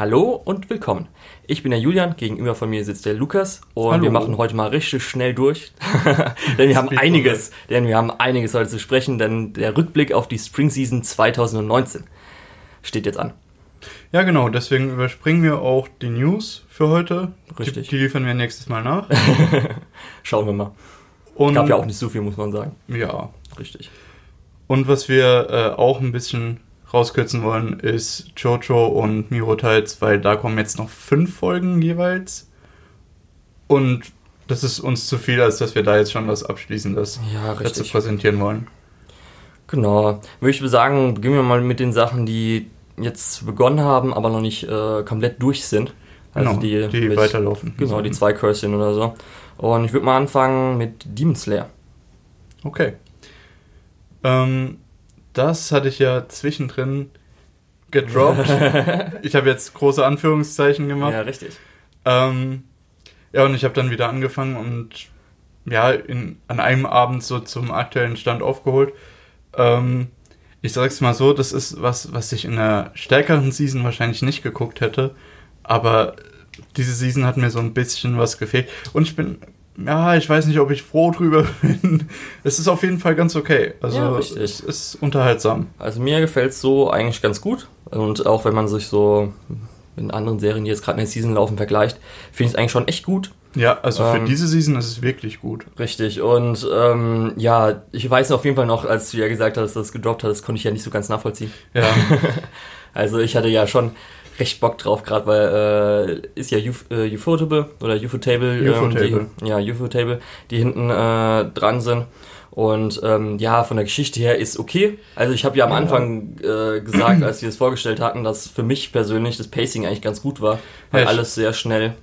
Hallo und willkommen. Ich bin der Julian, gegenüber von mir sitzt der Lukas und Hallo. wir machen heute mal richtig schnell durch, denn wir haben einiges, denn wir haben einiges heute zu sprechen, denn der Rückblick auf die Spring Season 2019 steht jetzt an. Ja, genau, deswegen überspringen wir auch die News für heute. Richtig. Die, die liefern wir nächstes Mal nach. Schauen wir mal. Und Gab ja auch nicht so viel, muss man sagen. Ja. Richtig. Und was wir äh, auch ein bisschen rauskürzen wollen, ist Jojo und Miro Teils, weil da kommen jetzt noch fünf Folgen jeweils. Und das ist uns zu viel, als dass wir da jetzt schon was Abschließendes ja, dazu präsentieren wollen. Genau. Würde ich sagen, beginnen wir mal mit den Sachen, die jetzt begonnen haben, aber noch nicht äh, komplett durch sind. Also genau, die, die mit, weiterlaufen. Genau, die zwei Curse oder so. Und ich würde mal anfangen mit Demon Slayer. Okay. Ähm, das hatte ich ja zwischendrin gedroppt. ich habe jetzt große Anführungszeichen gemacht. Ja, richtig. Ähm, ja, und ich habe dann wieder angefangen und ja, in, an einem Abend so zum aktuellen Stand aufgeholt. Ähm, ich sag's mal so, das ist was, was ich in einer stärkeren Season wahrscheinlich nicht geguckt hätte. Aber diese Season hat mir so ein bisschen was gefehlt. Und ich bin, ja, ich weiß nicht, ob ich froh drüber bin. Es ist auf jeden Fall ganz okay. Also ja, es ist unterhaltsam. Also mir gefällt es so eigentlich ganz gut. Und auch wenn man sich so in anderen Serien, die jetzt gerade in der Season laufen, vergleicht, finde ich es eigentlich schon echt gut. Ja, also für ähm, diese Season ist es wirklich gut. Richtig. Und ähm, ja, ich weiß auf jeden Fall noch, als du ja gesagt hast, dass du das gedroppt hast, konnte ich ja nicht so ganz nachvollziehen. Ja. also ich hatte ja schon recht Bock drauf, gerade weil äh, ist ja Uf äh, Ufotable oder Ufotable, ähm, die, ja Ufotable, die hinten äh, dran sind. Und ähm, ja, von der Geschichte her ist okay. Also ich habe ja am Anfang äh, gesagt, als wir es vorgestellt hatten, dass für mich persönlich das Pacing eigentlich ganz gut war, weil ja, alles sehr schnell,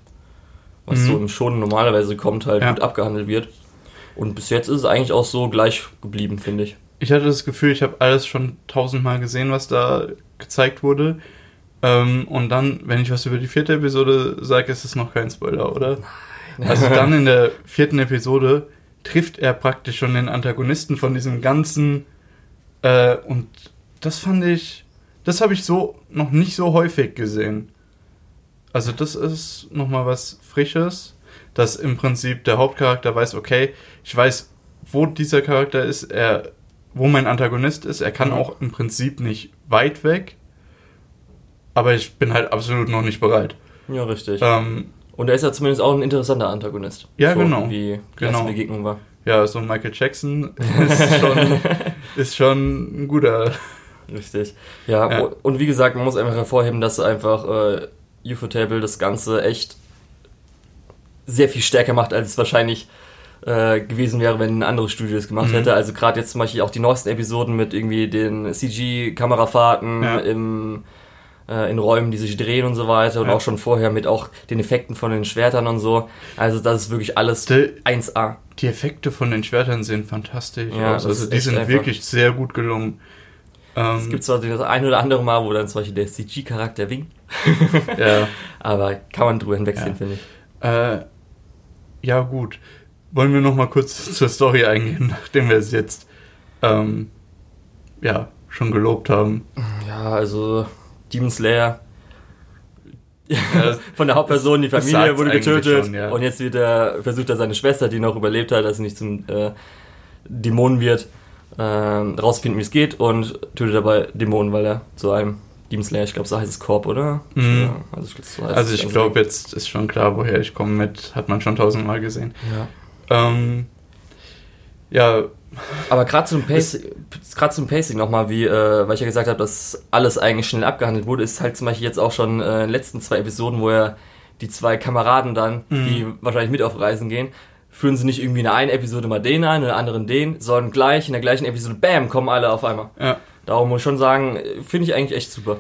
was mhm. so im Schonen normalerweise kommt, halt ja. gut abgehandelt wird. Und bis jetzt ist es eigentlich auch so gleich geblieben, finde ich. Ich hatte das Gefühl, ich habe alles schon tausendmal gesehen, was da gezeigt wurde. Ähm, und dann, wenn ich was über die vierte Episode sage, ist es noch kein Spoiler, oder? Nein. Also dann in der vierten Episode trifft er praktisch schon den Antagonisten von diesem ganzen äh, und das fand ich, das habe ich so noch nicht so häufig gesehen. Also das ist nochmal was Frisches, dass im Prinzip der Hauptcharakter weiß, okay, ich weiß, wo dieser Charakter ist, er, wo mein Antagonist ist, er kann mhm. auch im Prinzip nicht weit weg, aber ich bin halt absolut noch nicht bereit. Ja, richtig. Ähm, und er ist ja zumindest auch ein interessanter Antagonist. Ja, so, genau. Wie die genau. erste Begegnung war. Ja, so Michael Jackson ist schon, ist schon ein guter. Richtig. Ja, ja, und wie gesagt, man muss einfach hervorheben, dass einfach äh, Ufotable das Ganze echt sehr viel stärker macht, als es wahrscheinlich äh, gewesen wäre, wenn ein anderes Studio das gemacht mhm. hätte. Also gerade jetzt zum Beispiel auch die neuesten Episoden mit irgendwie den CG-Kamerafahrten ja. im äh, in Räumen, die sich drehen und so weiter und ja. auch schon vorher mit auch den Effekten von den Schwertern und so. Also das ist wirklich alles die, 1A. Die Effekte von den Schwertern sehen fantastisch ja, aus. Also die sind einfach. wirklich sehr gut gelungen. es ähm, gibt zwar das ein oder andere Mal, wo dann zum Beispiel der CG-Charakter winkt. ja. Aber kann man drüber hinwegsehen, ja. finde ich. Äh, ja, gut. Wollen wir noch mal kurz zur Story eingehen, nachdem wir es jetzt ähm, ja, schon gelobt haben? Ja, also Demon Slayer. von der Hauptperson, die Familie wurde getötet schon, ja. und jetzt wird er, versucht er seine Schwester, die noch überlebt hat, dass sie nicht zum äh, Dämonen wird, äh, rausfinden, wie es geht und tötet dabei Dämonen, weil er zu einem Demon Slayer, ich glaube, so heißt es Korb, oder? Mhm. Ja, also, so also ich glaube, jetzt ist schon klar, woher ich komme mit, hat man schon tausendmal gesehen. Ja. Ähm, ja, aber gerade zum, zum Pacing nochmal, wie, äh, weil ich ja gesagt habe, dass alles eigentlich schnell abgehandelt wurde, ist halt zum Beispiel jetzt auch schon äh, in den letzten zwei Episoden, wo ja die zwei Kameraden dann, mhm. die wahrscheinlich mit auf Reisen gehen, führen sie nicht irgendwie in der einen Episode mal den ein, in der anderen den, sondern gleich in der gleichen Episode, bam, kommen alle auf einmal. Ja. Darum muss ich schon sagen, finde ich eigentlich echt super.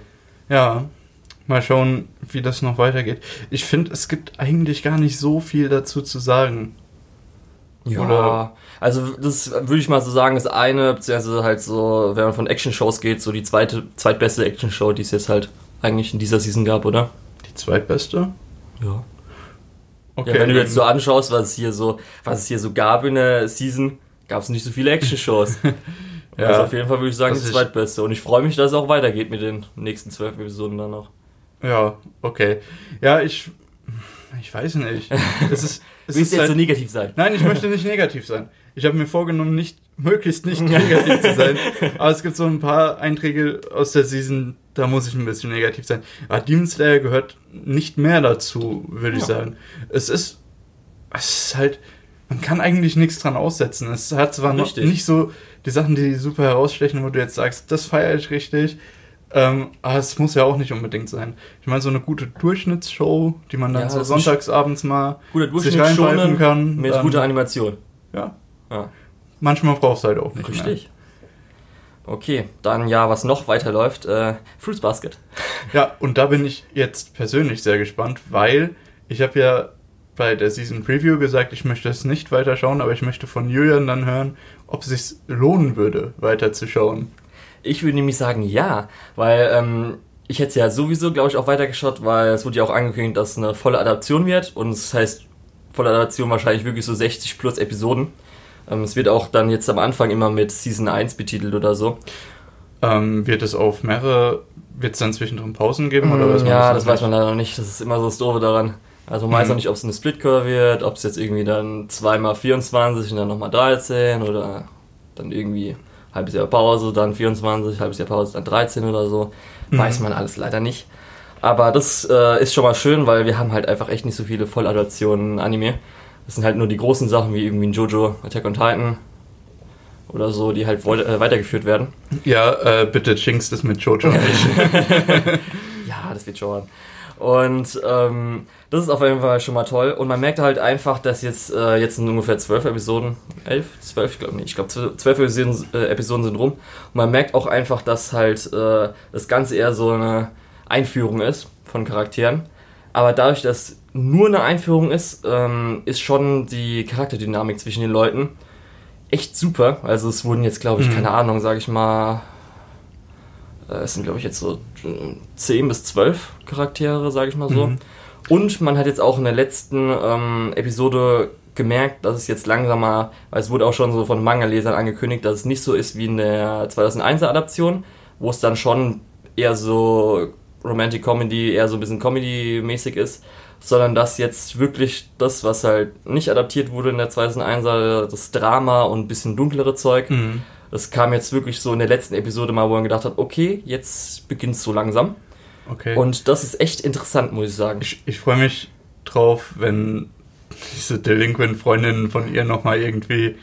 Ja, mal schauen, wie das noch weitergeht. Ich finde, es gibt eigentlich gar nicht so viel dazu zu sagen. Ja, Oder? Also das würde ich mal so sagen, ist eine, beziehungsweise halt so, wenn man von Action-Shows geht, so die zweite, zweitbeste Action-Show, die es jetzt halt eigentlich in dieser Season gab, oder? Die zweitbeste? Ja. Okay. Ja, wenn du jetzt so anschaust, was es hier so, was es hier so gab in der Season, gab es nicht so viele Action-Shows. ja. Also auf jeden Fall würde ich sagen, die zweitbeste. Und ich freue mich, dass es auch weitergeht mit den nächsten zwölf Episoden dann noch. Ja, okay. Ja, ich. Ich weiß nicht. Es ist, es Willst jetzt halt, so negativ sein? Nein, ich möchte nicht negativ sein. Ich habe mir vorgenommen, nicht möglichst nicht negativ zu sein. Aber es gibt so ein paar Einträge aus der Season, da muss ich ein bisschen negativ sein. Aber Demon Slayer gehört nicht mehr dazu, würde ich Ja. sagen. Es ist, es ist halt, man kann eigentlich nichts dran aussetzen. Es hat zwar noch nicht so die Sachen, die super herausstechen, wo du jetzt sagst, das feiere ich richtig. Ähm, aber es muss ja auch nicht unbedingt sein. Ich meine, so eine gute Durchschnittsshow, die man dann Ja, so sonntagsabends mal sich reinpfeifen kann. mit dann- guter Animation. Ja, Ja, manchmal brauchst du halt auch nicht mehr. richtig. Okay, dann ja, was noch weiterläuft, äh, Fruits Basket. Ja, und da bin ich jetzt persönlich sehr gespannt, weil ich habe ja bei der Season Preview gesagt, ich möchte es nicht weiterschauen, aber ich möchte von Julian dann hören, ob es sich lohnen würde, weiterzuschauen. Ich würde nämlich sagen, ja, weil ähm, ich hätte es ja sowieso, glaube ich, auch weitergeschaut, weil es wurde ja auch angekündigt, dass es eine volle Adaption wird und es heißt volle Adaption wahrscheinlich wirklich so 60 plus Episoden. Ähm, es wird auch dann jetzt am Anfang immer mit Season 1 betitelt oder so. Ähm, wird es auf mehrere, wird es dann zwischendrin Pausen geben? Oder weiß man ja, noch das weiß man leider noch nicht. Das ist immer so das Doofe daran. Also man weiß Mhm. noch nicht, ob es eine Splitcore wird, ob es jetzt irgendwie dann zweimal 24 und dann nochmal 13 oder dann irgendwie halbes Jahr Pause, dann 24, halbes Jahr Pause, dann 13 oder so. Mhm. Weiß man alles leider nicht. Aber das äh, ist schon mal schön, weil wir haben halt einfach echt nicht so viele Volladaptionen Anime. Das sind halt nur die großen Sachen wie irgendwie ein Jojo, Attack on Titan oder so, die halt äh, weitergeführt werden. Ja, äh, bitte jinx das mit Jojo nicht. Ja, das wird schon. Und ähm, das ist auf jeden Fall schon mal toll. Und man merkt halt einfach, dass jetzt, äh, jetzt sind ungefähr zwölf Episoden, elf, zwölf, ich glaube nicht, ich glaube zwölf Episoden, äh, Episoden sind rum. Und man merkt auch einfach, dass halt äh, das Ganze eher so eine Einführung ist von Charakteren. Aber dadurch, dass nur eine Einführung ist, ähm, ist schon die Charakterdynamik zwischen den Leuten echt super. Also es wurden jetzt, glaube ich, Mhm. keine Ahnung, sage ich mal, es sind, glaube ich, jetzt so äh, 10 bis 12 Charaktere, sage ich mal so. Mhm. Und man hat jetzt auch in der letzten ähm, Episode gemerkt, dass es jetzt langsamer, weil es wurde auch schon so von Manga-Lesern angekündigt, dass es nicht so ist wie in der 2001er Adaption, wo es dann schon eher so Romantic Comedy, eher so ein bisschen Comedy-mäßig ist, sondern dass jetzt wirklich das, was halt nicht adaptiert wurde in der 2001er, das Drama und ein bisschen dunklere Zeug, Mhm. Das kam jetzt wirklich so in der letzten Episode mal, wo man gedacht hat, okay, jetzt beginnt es so langsam. Okay. Und das ist echt interessant, muss ich sagen. ich, ich freue mich drauf, wenn diese Delinquent-Freundin von ihr nochmal irgendwie.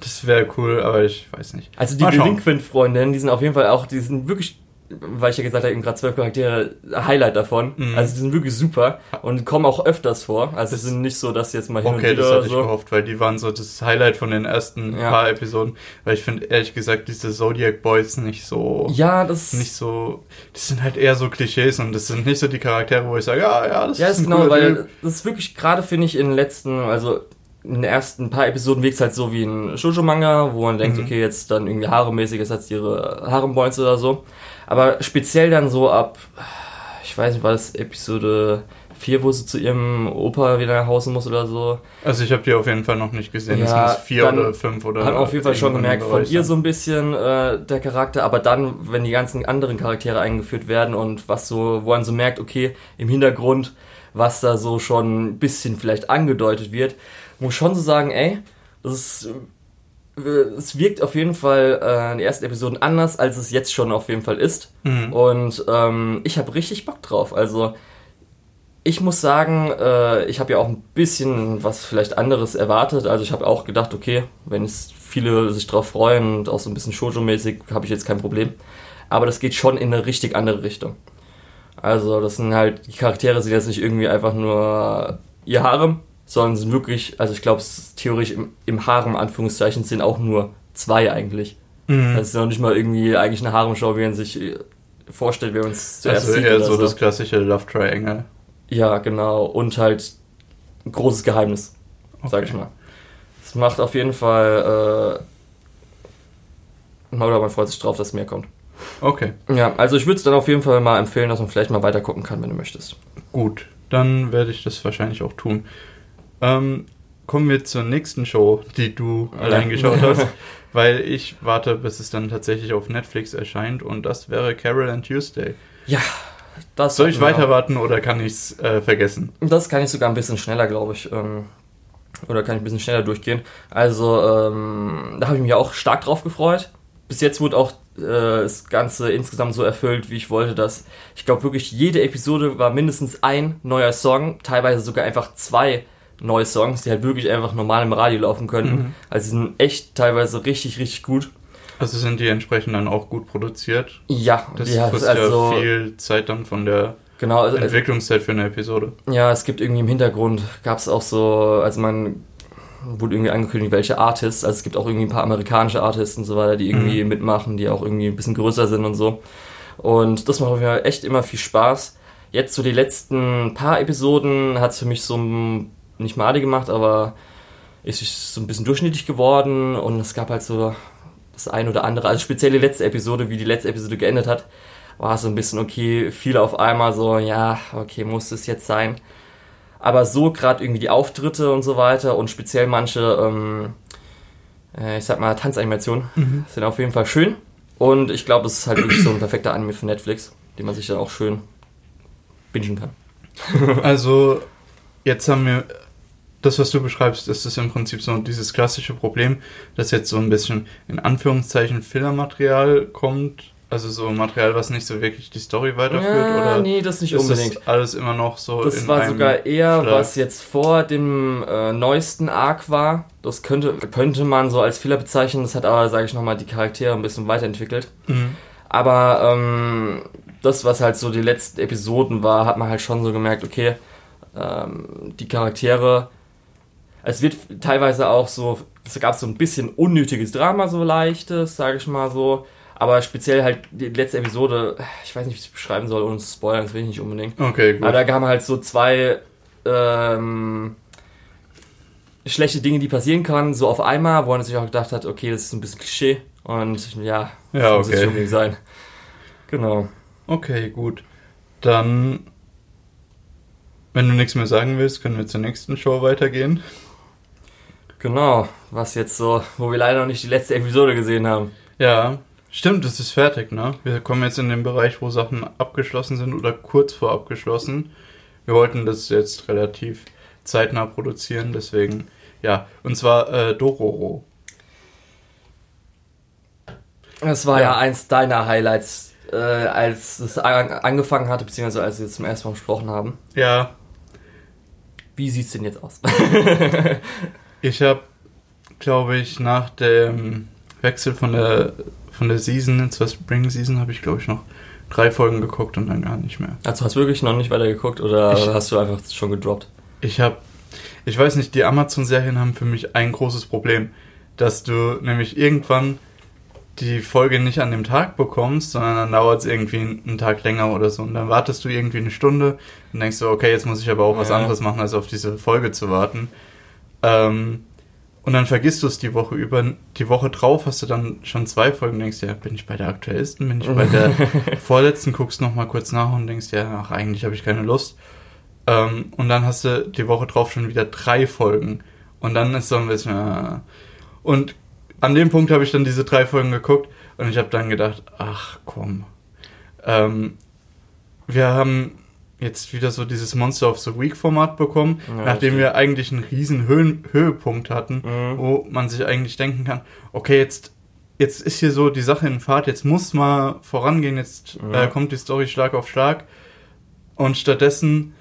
Das wäre cool, aber ich weiß nicht. Also die. Delinquent-Freundinnen, die sind auf jeden Fall auch, die sind wirklich, weil ich ja gesagt habe, eben gerade zwölf Charaktere, Highlight davon. Mhm. Also die sind wirklich super und kommen auch öfters vor. Also Das- es sind nicht so, dass jetzt mal hin Okay, und das wieder hatte ich so. gehofft, weil die waren so das Highlight von den ersten Ja. paar Episoden. Weil ich finde ehrlich gesagt diese Zodiac Boys nicht so. Ja, das Nicht so. Das sind halt eher so Klischees und das sind nicht so die Charaktere, wo ich sage, ja, ja, das Ja, ist ist genau, weil Typ. das ist wirklich gerade, finde ich, in den letzten, also in den ersten paar Episoden wirkt es halt so wie ein Shoujo-Manga, wo man denkt, Mhm. okay, jetzt dann irgendwie Harem-mäßig ist jetzt ihre Harem-Boys oder so. Aber speziell dann so ab, ich weiß nicht, war das Episode 4, wo sie zu ihrem Opa wieder nach Hause muss oder so. Also ich habe die auf jeden Fall noch nicht gesehen. Ja, das muss vier dann oder fünf oder. Hat auf jeden Fall schon gemerkt, von ihr so ein bisschen äh, der Charakter, aber dann, wenn die ganzen anderen Charaktere eingeführt werden und was so, wo man so merkt, okay, im Hintergrund, was da so schon ein bisschen vielleicht angedeutet wird, muss schon so sagen, ey, das ist, es wirkt auf jeden Fall äh, in den ersten Episoden anders, als es jetzt schon auf jeden Fall ist. Mhm. Und ähm, ich habe richtig Bock drauf. Also ich muss sagen, äh, ich habe ja auch ein bisschen was vielleicht anderes erwartet. Also ich habe auch gedacht, okay, wenn es viele sich drauf freuen und auch so ein bisschen Shoujo-mäßig, habe ich jetzt kein Problem. Aber das geht schon in eine richtig andere Richtung. Also das sind halt, die Charaktere sind jetzt nicht irgendwie einfach nur ihr Harem, sondern sind wirklich, also ich glaube, theoretisch im, im Harem, Anführungszeichen, sind auch nur zwei eigentlich. Mhm. Das ist noch nicht mal irgendwie eigentlich eine Haremschau, wie man sich äh, vorstellt, man es zuerst also sieht eher oder so so. das klassische Love Triangle. Ja, genau. Und halt ein großes Geheimnis, sag Okay. ich mal. Es macht auf jeden Fall, äh, oder man freut sich drauf, dass mehr kommt. Okay, Ja, also ich würde es dann auf jeden Fall mal empfehlen, dass man vielleicht mal weiter gucken kann, wenn du möchtest. gut. Dann werde ich das wahrscheinlich auch tun. Ähm, kommen wir zur nächsten Show, die du allein geschaut hast. Weil ich warte, bis es dann tatsächlich auf Netflix erscheint und das wäre Carol and Tuesday. Ja, das Soll ich weiter warten oder kann ich es äh, vergessen? Das kann ich sogar ein bisschen schneller, glaube ich. Ähm, oder kann ich ein bisschen schneller durchgehen. Also, ähm, da habe ich mich auch stark drauf gefreut. Bis jetzt wurde auch äh, das Ganze insgesamt so erfüllt, wie ich wollte, dass ich glaube wirklich jede Episode war mindestens ein neuer Song, teilweise sogar einfach zwei neue Songs, die halt wirklich einfach normal im Radio laufen könnten. Mhm. Also die sind echt teilweise richtig, richtig gut. Also sind die entsprechend dann auch gut produziert? Ja, das ist ja also, viel Zeit dann von der genau, also, Entwicklungszeit für eine Episode. Ja, es gibt irgendwie im Hintergrund, gab es auch so, also man wurde irgendwie angekündigt, welche Artists, also es gibt auch irgendwie ein paar amerikanische Artists und so weiter, die irgendwie mhm. mitmachen, die auch irgendwie ein bisschen größer sind und so. Und das macht mir echt immer viel Spaß. Jetzt so die letzten paar Episoden hat es für mich so nicht Made gemacht, aber ist so ein bisschen durchschnittlich geworden und es gab halt so das ein oder andere, also speziell die letzte Episode, wie die letzte Episode geendet hat, war so ein bisschen okay, viele auf einmal so, ja, okay, muss es jetzt sein. Aber so gerade irgendwie die Auftritte und so weiter und speziell manche, ähm, äh, ich sag mal, Tanzanimationen mhm. sind auf jeden Fall schön. Und ich glaube, es ist halt wirklich so ein perfekter Anime für Netflix, den man sich dann auch schön bingen kann. also, jetzt haben wir das, was du beschreibst, ist es im Prinzip so dieses klassische Problem, dass jetzt so ein bisschen in Anführungszeichen Fillermaterial kommt. Also so Material, was nicht so wirklich die Story weiterführt, ja, oder? Nee, das nicht ist unbedingt. Das alles immer noch so. Das war sogar eher, Schlag. was jetzt vor dem äh, neuesten Arc war. Das könnte, könnte man so als Fehler bezeichnen. Das hat aber, sage ich nochmal, die Charaktere ein bisschen weiterentwickelt. Mhm. Aber ähm, das, was halt so die letzten Episoden war, hat man halt schon so gemerkt, okay, ähm, die Charaktere es wird teilweise auch so, es gab so ein bisschen unnötiges Drama, so leichtes, sage ich mal so. Aber speziell halt die letzte Episode, ich weiß nicht, wie ich es beschreiben soll, ohne zu spoilern, das will ich nicht unbedingt. Okay, gut. Aber da kamen halt so zwei ähm, schlechte Dinge, die passieren können, so auf einmal, wo man sich auch gedacht hat, okay, das ist ein bisschen Klischee und ja, ja okay. muss es unbedingt sein. Genau. Okay, gut. Dann, wenn du nichts mehr sagen willst, können wir zur nächsten Show weitergehen. Genau, was jetzt so, wo wir leider noch nicht die letzte Episode gesehen haben. Ja, stimmt, es ist fertig, ne? Wir kommen jetzt in den Bereich, wo Sachen abgeschlossen sind oder kurz vor abgeschlossen. Wir wollten das jetzt relativ zeitnah produzieren, deswegen, ja. Und zwar äh, Dororo. Das war ja, ja eins deiner Highlights, äh, als es angefangen hatte, beziehungsweise als wir zum ersten Mal gesprochen haben. Ja. Wie sieht's denn jetzt aus? Ich habe, glaube ich, nach dem Wechsel von der von der Season zur Spring Season habe ich, glaube ich, noch drei Folgen geguckt und dann gar nicht mehr. Also hast du wirklich noch nicht weiter geguckt oder ich, hast du einfach schon gedroppt? Ich habe, ich weiß nicht, die Amazon-Serien haben für mich ein großes Problem, dass du nämlich irgendwann die Folge nicht an dem Tag bekommst, sondern dann dauert es irgendwie einen Tag länger oder so. Und dann wartest du irgendwie eine Stunde und denkst du, okay, jetzt muss ich aber auch was anderes machen, als auf diese Folge zu warten. Ähm, und dann vergisst du es die Woche über. Die Woche drauf hast du dann schon zwei Folgen und denkst, ja, bin ich bei der aktuellsten, bin ich bei der vorletzten, guckst nochmal kurz nach und denkst, ja, ach, eigentlich habe ich keine Lust. Ähm, und dann hast du die Woche drauf schon wieder drei Folgen. Und dann ist so ein bisschen. Äh, und an dem Punkt habe ich dann diese drei Folgen geguckt und ich habe dann gedacht, ach komm. Ähm, wir haben jetzt wieder so dieses Monster of the Week Format bekommen, ja, nachdem wir eigentlich einen riesen Höhen Höhepunkt hatten, mhm. wo man sich eigentlich denken kann, okay, jetzt, jetzt ist hier so die Sache in Fahrt, jetzt muss mal vorangehen, jetzt mhm. äh, kommt die Story Schlag auf Schlag und stattdessen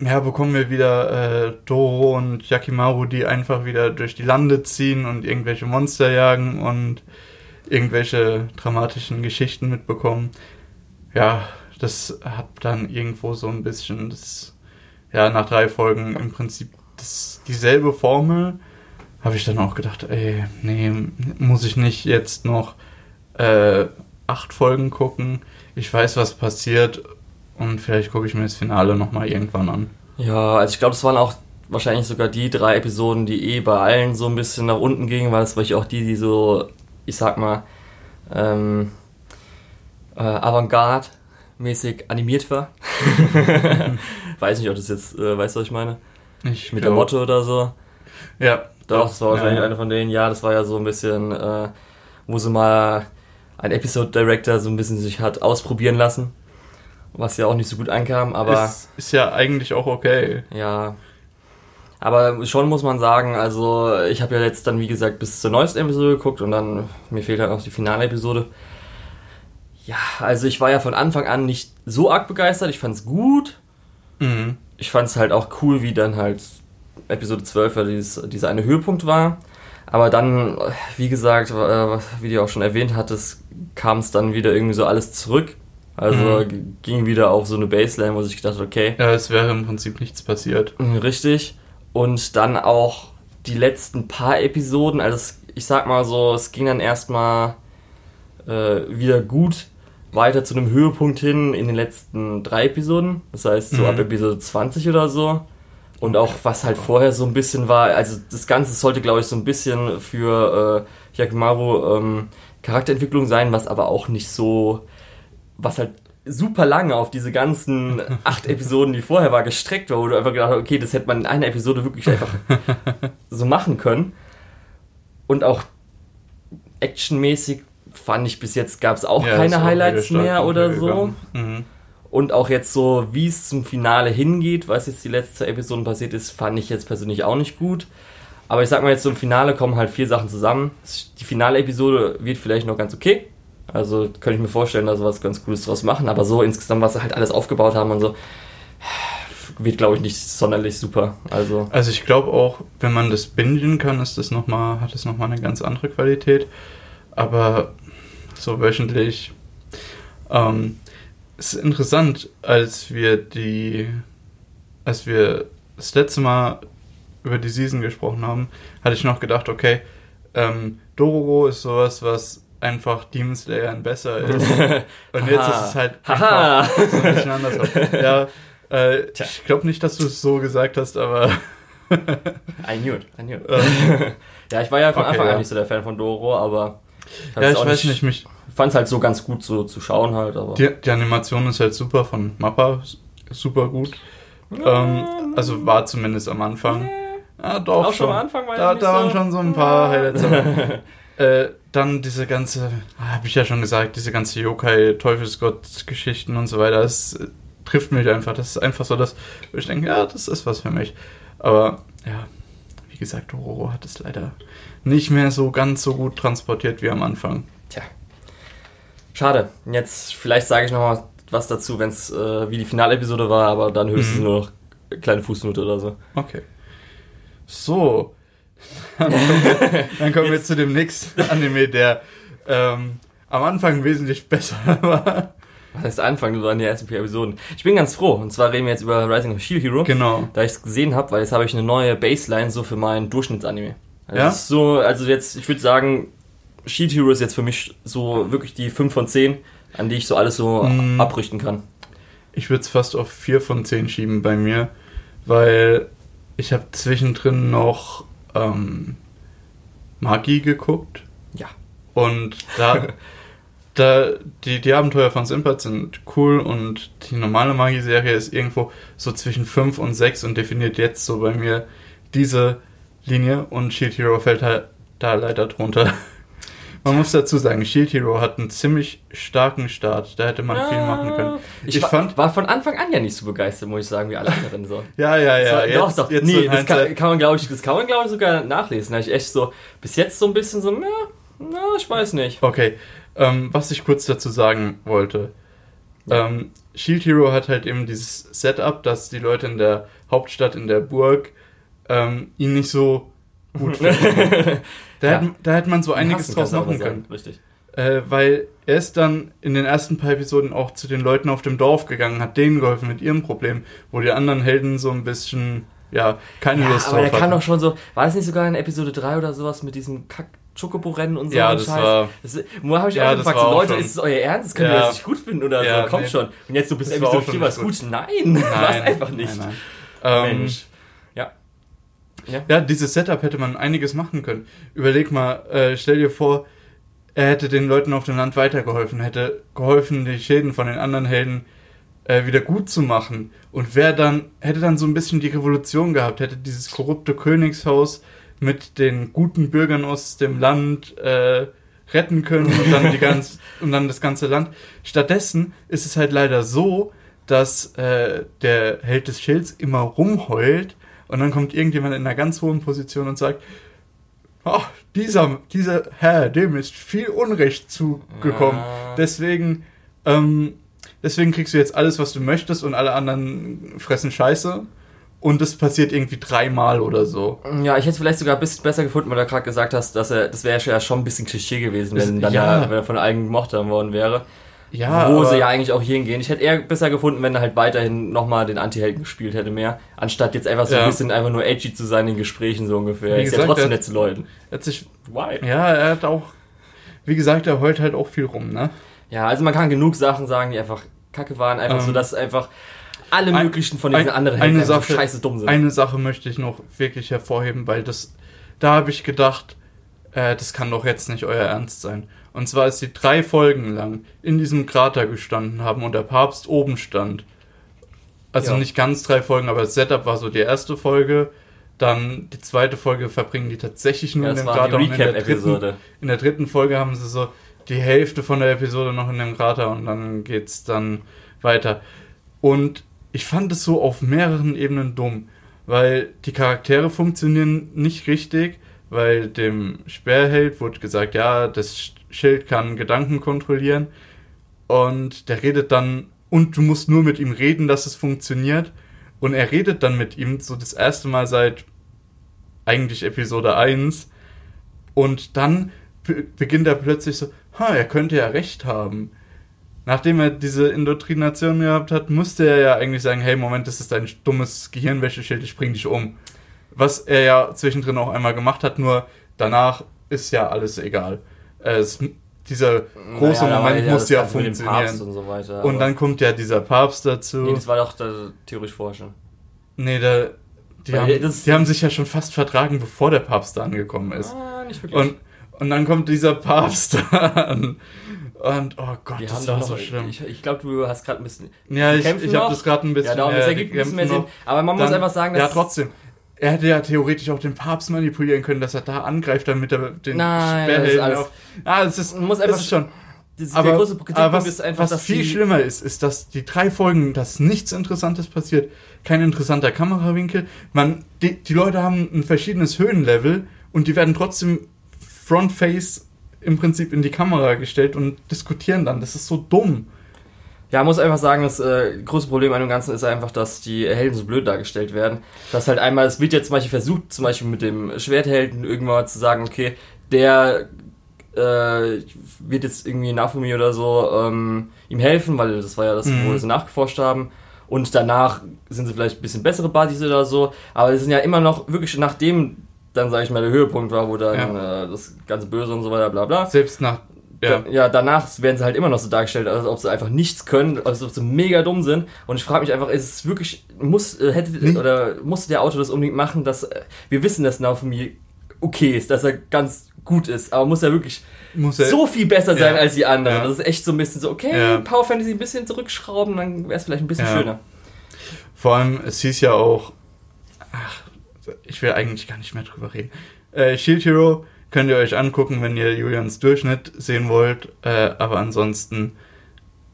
ja, bekommen wir wieder äh, Doro und Yakimaru, die einfach wieder durch die Lande ziehen und irgendwelche Monster jagen und irgendwelche dramatischen Geschichten mitbekommen. Ja, das hat dann irgendwo so ein bisschen das, ja, nach drei Folgen im Prinzip das, dieselbe Formel. Habe ich dann auch gedacht, ey, nee, muss ich nicht jetzt noch äh, acht Folgen gucken. Ich weiß, was passiert und vielleicht gucke ich mir das Finale nochmal irgendwann an. Ja, also ich glaube, das waren auch wahrscheinlich sogar die drei Episoden, die eh bei allen so ein bisschen nach unten gingen, weil es war ich auch die, die so, ich sag mal, ähm, äh, Avantgarde mäßig animiert war. Weiß nicht, ob das jetzt, äh, weißt du, was ich meine? Ich Mit glaub. der Motto oder so. Ja. Doch, das war wahrscheinlich ja. eine von denen. Ja, das war ja so ein bisschen, äh, wo sie mal ein Episode Director so ein bisschen sich hat ausprobieren lassen. was ja auch nicht so gut ankam, aber. Ist, ist ja eigentlich auch okay. Ja. Aber schon muss man sagen, also ich habe ja jetzt dann, wie gesagt, bis zur neuesten Episode geguckt und dann, mir fehlt halt noch die finale Episode. Ja, also ich war ja von Anfang an nicht so arg begeistert, ich fand's gut. Mhm. Ich fand's halt auch cool, wie dann halt Episode 12 ja dieses, dieser eine Höhepunkt war. Aber dann, wie gesagt, äh, wie du auch schon erwähnt hattest, kam es dann wieder irgendwie so alles zurück. Also Mhm. ging wieder auf so eine Baseline, wo ich gedacht habe, okay, Ja, es wäre im Prinzip nichts passiert. richtig. Und dann auch die letzten paar Episoden, also ich sag mal so, es ging dann erstmal äh, wieder gut weiter zu einem Höhepunkt hin in den letzten drei Episoden. Das heißt, so Mhm. ab Episode 20 oder so. Und auch was halt vorher so ein bisschen war, also das Ganze sollte, glaube ich, so ein bisschen für äh, Hyakumaru ähm, Charakterentwicklung sein, was aber auch nicht so, was halt super lange auf diese ganzen acht Episoden, die vorher war, gestreckt war, wo du einfach gedacht hast, okay, das hätte man in einer Episode wirklich einfach so machen können. Und auch actionmäßig fand ich bis jetzt gab es auch Ja, keine Highlights mehr oder so. Mhm. Und auch jetzt so, wie es zum Finale hingeht, was jetzt die letzte Episode passiert ist, fand ich jetzt persönlich auch nicht gut. Aber ich sag mal jetzt, so im Finale kommen halt vier Sachen zusammen. Die finale Episode wird vielleicht noch ganz okay. Also könnte ich mir vorstellen, dass sie was ganz Cooles draus machen. Aber so insgesamt, was sie halt alles aufgebaut haben und so, wird glaube ich nicht sonderlich super. Also, Also ich glaube auch, wenn man das bingen kann, ist das noch mal, hat das nochmal eine ganz andere Qualität. Aber so wöchentlich. Ähm, es ist interessant, als wir die, als wir das letzte Mal über die Season gesprochen haben, hatte ich noch gedacht, okay, ähm, Dororo ist sowas, was einfach Demon Slayer ein besser ist. Und jetzt ist es halt einfach so ein bisschen anders. Ja, äh, ich glaube nicht, dass du es so gesagt hast, aber I knew it, I knew it. Ähm, ja, ich war ja von Okay, Anfang ja. an nicht so der Fan von Doro, aber ja, ich weiß nicht, mich, fand es halt so ganz gut so zu schauen halt, aber. die, die Animation ist halt super von Mappa, super gut. Ähm, also war zumindest am Anfang. Ja, doch, Auch schon am Anfang war Da, da waren so- schon so ein paar Highlights. aber, äh, dann diese ganze, habe ich ja schon gesagt, diese ganze Yokai, Teufelsgott-Geschichten und so weiter, das äh, trifft mich einfach. Das ist einfach so, dass ich denke, ja, das ist was für mich. Aber ja, wie gesagt, Dororo hat es leider nicht mehr so ganz so gut transportiert wie am Anfang. Tja. Schade. Jetzt, vielleicht sage ich noch mal was dazu, wenn es äh, wie die Finalepisode war, aber dann höchstens Mhm. nur noch eine kleine Fußnote oder so. Okay. So. Dann kommen wir, dann kommen wir zu dem nächsten Anime, der ähm, am Anfang wesentlich besser war. Was heißt Anfang? Das waren die ersten vier Episoden. Ich bin ganz froh. Und zwar reden wir jetzt über Rising of Shield Hero. Genau. Da ich es gesehen habe, weil jetzt habe ich eine neue Baseline so für meinen Durchschnittsanime. Also Ja? das ist so, also jetzt, ich würde sagen, Shield Hero ist jetzt für mich so wirklich die 5 von 10, an die ich so alles so Mm. abrichten kann. Ich würde es fast auf 4 von 10 schieben bei mir, weil ich habe zwischendrin noch ähm, Magi geguckt Ja. und da, da die, die Abenteuer von Simpert sind cool und die normale Magi-Serie ist irgendwo so zwischen 5 und 6 und definiert jetzt so bei mir diese Linie und Shield Hero fällt halt da leider drunter. Man muss dazu sagen, Shield Hero hat einen ziemlich starken Start. Da hätte man viel machen können. Ich, Ich war, fand- war von Anfang an ja nicht so begeistert, muss ich sagen, wie alle anderen so. Ja, ja, ja. So, doch, doch. jetzt nee, so das kann, Hindsight- kann man, glaube ich, das kann man, glaube ich, sogar nachlesen. Da ich echt so, bis jetzt so ein bisschen so, ja, na, ich weiß nicht. Okay, ähm, was ich kurz dazu sagen wollte. Ähm, Shield Hero hat halt eben dieses Setup, dass die Leute in der Hauptstadt, in der Burg, ähm, ihn nicht so gut finden. Da, Ja. hätte, da hätte man so einiges draus aber machen können. Richtig. Äh, weil er ist dann in den ersten paar Episoden auch zu den Leuten auf dem Dorf gegangen, hat denen geholfen mit ihrem Problem, wo die anderen Helden so ein bisschen, ja, keine Ja, Lust aber drauf kann hatten. doch schon so, war das nicht sogar in Episode 3 oder sowas mit diesem Kack Chocobo-Rennen und so Ja, das Scheiß? war- Das, wo habe ich Ja, auch gefragt, so, Leute, schon- ist es euer Ernst? Das könnt ihr Ja. das nicht gut finden oder Ja, so? Kommt nee. schon. Und jetzt so bis Episode auch schon 4 war es gut. Nein, war es einfach nicht. Nein, nein. Ähm, Mensch. Ja. Ja. Dieses Setup hätte man einiges machen können. Überleg mal, äh, stell dir vor, er hätte den Leuten auf dem Land weitergeholfen, hätte geholfen, die Schäden von den anderen Helden äh, wieder gut zu machen. Und wer dann, hätte dann so ein bisschen die Revolution gehabt, hätte dieses korrupte Königshaus mit den guten Bürgern aus dem Land äh, retten können und dann, die ganz, und dann das ganze Land. Stattdessen ist es halt leider so, dass äh, der Held des Schilds immer rumheult und dann kommt irgendjemand in einer ganz hohen Position und sagt, oh, dieser, dieser Herr, dem ist viel Unrecht zugekommen. Ja. Deswegen, ähm, deswegen kriegst du jetzt alles, was du möchtest und alle anderen fressen Scheiße. Und das passiert irgendwie dreimal oder so. Ja, ich hätte es vielleicht sogar ein bisschen besser gefunden, weil du gerade gesagt hast, dass er, das wäre ja schon ein bisschen Klischee gewesen, wenn, Ist- dann ja. ja. wenn er von allen gemocht worden wäre. Ja, wo sie ja eigentlich auch hingehen. Ich hätte eher besser gefunden, wenn er halt weiterhin nochmal den Anti-Helden gespielt hätte mehr, anstatt jetzt einfach so Ja. ein bisschen einfach nur edgy zu sein in Gesprächen so ungefähr. Wie Er ist ja gesagt, trotzdem er- nett zu Leuten. Hat sich, Why? ja, er hat auch, wie gesagt, er heult halt auch viel rum, ne? Ja, also man kann genug Sachen sagen, die einfach kacke waren, einfach Ähm, so, dass einfach alle ein- möglichen von diesen ein- anderen einfach Sache- scheiße dumm sind. Eine Sache möchte ich noch wirklich hervorheben, weil das, da habe ich gedacht, äh, das kann doch jetzt nicht euer Ernst sein. Und zwar, als sie drei Folgen lang in diesem Krater gestanden haben und der Papst oben stand. Also Ja. nicht ganz drei Folgen, aber das Setup war so die erste Folge. Dann die zweite Folge verbringen die tatsächlich nur ja, in dem Krater. und in der, dritten, in der dritten Folge haben sie so die Hälfte von der Episode noch in dem Krater und dann geht's dann weiter. Und ich fand es so auf mehreren Ebenen dumm, weil die Charaktere funktionieren nicht richtig, weil dem Sperrheld wurde gesagt, ja, das Schild kann Gedanken kontrollieren und der redet dann und du musst nur mit ihm reden, dass es funktioniert und er redet dann mit ihm so das erste Mal seit eigentlich Episode 1 und dann be beginnt er plötzlich so, ha, er könnte ja recht haben. Nachdem er diese Indoktrination gehabt hat, musste er ja eigentlich sagen, hey, Moment, das ist ein dummes Gehirnwäscheschild, ich bring dich um. Was er ja zwischendrin auch einmal gemacht hat, nur danach ist ja alles egal. Äh, Es, dieser große Naja, Moment ja muss das ja funktionieren. Und so weiter. Und dann kommt ja dieser Papst dazu. Nee, das war doch da, theoretisch vorher schon. nee, da, die, Weil haben, die haben sich ja schon fast vertragen, bevor der Papst da angekommen ist. Ah, nicht wirklich. Und, und dann kommt dieser Papst an. Und, oh Gott, wir das war doch noch, so schlimm. ich, ich glaube, du hast gerade ein bisschen. ja, ich, ich habe das gerade ein bisschen. ja, darum, äh, ergibt ein bisschen mehr Sinn. Aber man muss Dann- einfach sagen, dass. Ja, trotzdem. Er hätte ja theoretisch auch den Papst manipulieren können, dass er da angreift, damit er den Nein, das ist Sperrhelden alles- auf. Ah, das ist, muss das einfach- ist schon. Das, Aber, der große aber was, ist einfach, was dass viel schlimmer ist, ist, dass die drei Folgen, dass nichts Interessantes passiert, kein interessanter Kamerawinkel. Man, die, die Leute haben ein verschiedenes Höhenlevel und die werden trotzdem Frontface im Prinzip in die Kamera gestellt und diskutieren dann. Das ist so dumm. Ja, man muss einfach sagen, das äh, große Problem an dem Ganzen ist einfach, dass die Helden so blöd dargestellt werden. Dass halt einmal, es wird jetzt zum Beispiel versucht, zum Beispiel mit dem Schwerthelden irgendwann zu sagen, okay, der äh, wird jetzt irgendwie Nafumi oder so ähm, ihm helfen, weil das war ja das, Mhm. wo sie nachgeforscht haben. Und danach sind sie vielleicht ein bisschen bessere Buddies oder so. Aber es sind ja immer noch wirklich nachdem dann, sage ich mal, der Höhepunkt war, wo dann äh, das ganze Böse und so weiter, bla bla. Selbst nach. Ja. Ja, danach werden sie halt immer noch so dargestellt, als ob sie einfach nichts können, als ob sie mega dumm sind. Und ich frage mich einfach, ist es wirklich, muss, äh, hätte, Nee. oder musste der Autor das unbedingt machen, dass, äh, wir wissen, dass Naofumi okay ist, dass er ganz gut ist, aber muss er wirklich Muss er, so viel besser sein Ja. als die anderen. Ja. Das ist echt so ein bisschen so, okay, Ja. Power Fantasy ein bisschen zurückschrauben, dann wäre es vielleicht ein bisschen schöner. Vor allem, es hieß ja auch. Ach, ich will eigentlich gar nicht mehr drüber reden. Äh, Shield Hero könnt ihr euch angucken, wenn ihr Julians Durchschnitt sehen wollt. Äh, aber ansonsten.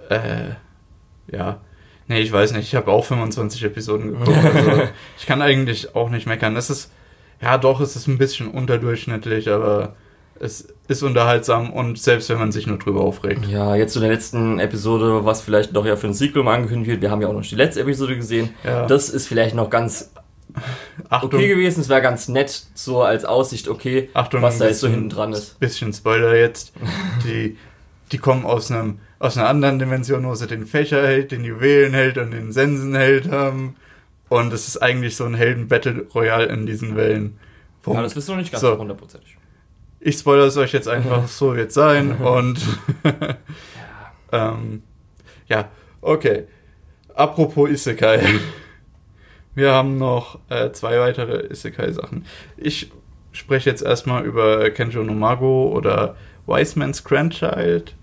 Äh, ja. Nee, ich weiß nicht. Ich habe auch 25 Episoden geguckt. Also ich kann eigentlich auch nicht meckern. Es ist. Ja, doch, es ist ein bisschen unterdurchschnittlich, aber es ist unterhaltsam und selbst wenn man sich nur drüber aufregt. Ja, jetzt zu der letzten Episode, was vielleicht noch ja für ein Sequel mal angekündigt wird. Wir haben ja auch noch die letzte Episode gesehen. Ja. Das ist vielleicht noch ganz Achtung, okay gewesen. Es wäre ganz nett, so als Aussicht, okay, Achtung, was da jetzt so hinten dran ist. bisschen Spoiler jetzt. Die, die kommen aus einem aus einer anderen Dimension, wo sie den Fächerheld, den Juwelenheld und den Sensenheld haben. Und es ist eigentlich so ein Helden-Battle Royale in diesen Wellen. Punkt. Ja, das bist du noch nicht ganz So. hundertprozentig. ich spoilere es euch jetzt einfach, so wird sein. Und ähm, ja, okay. Apropos Isekai. Wir haben noch äh, zwei weitere Isekai-Sachen. Ich spreche jetzt erstmal über Kenjo no Mago oder Wise Man's Grandchild.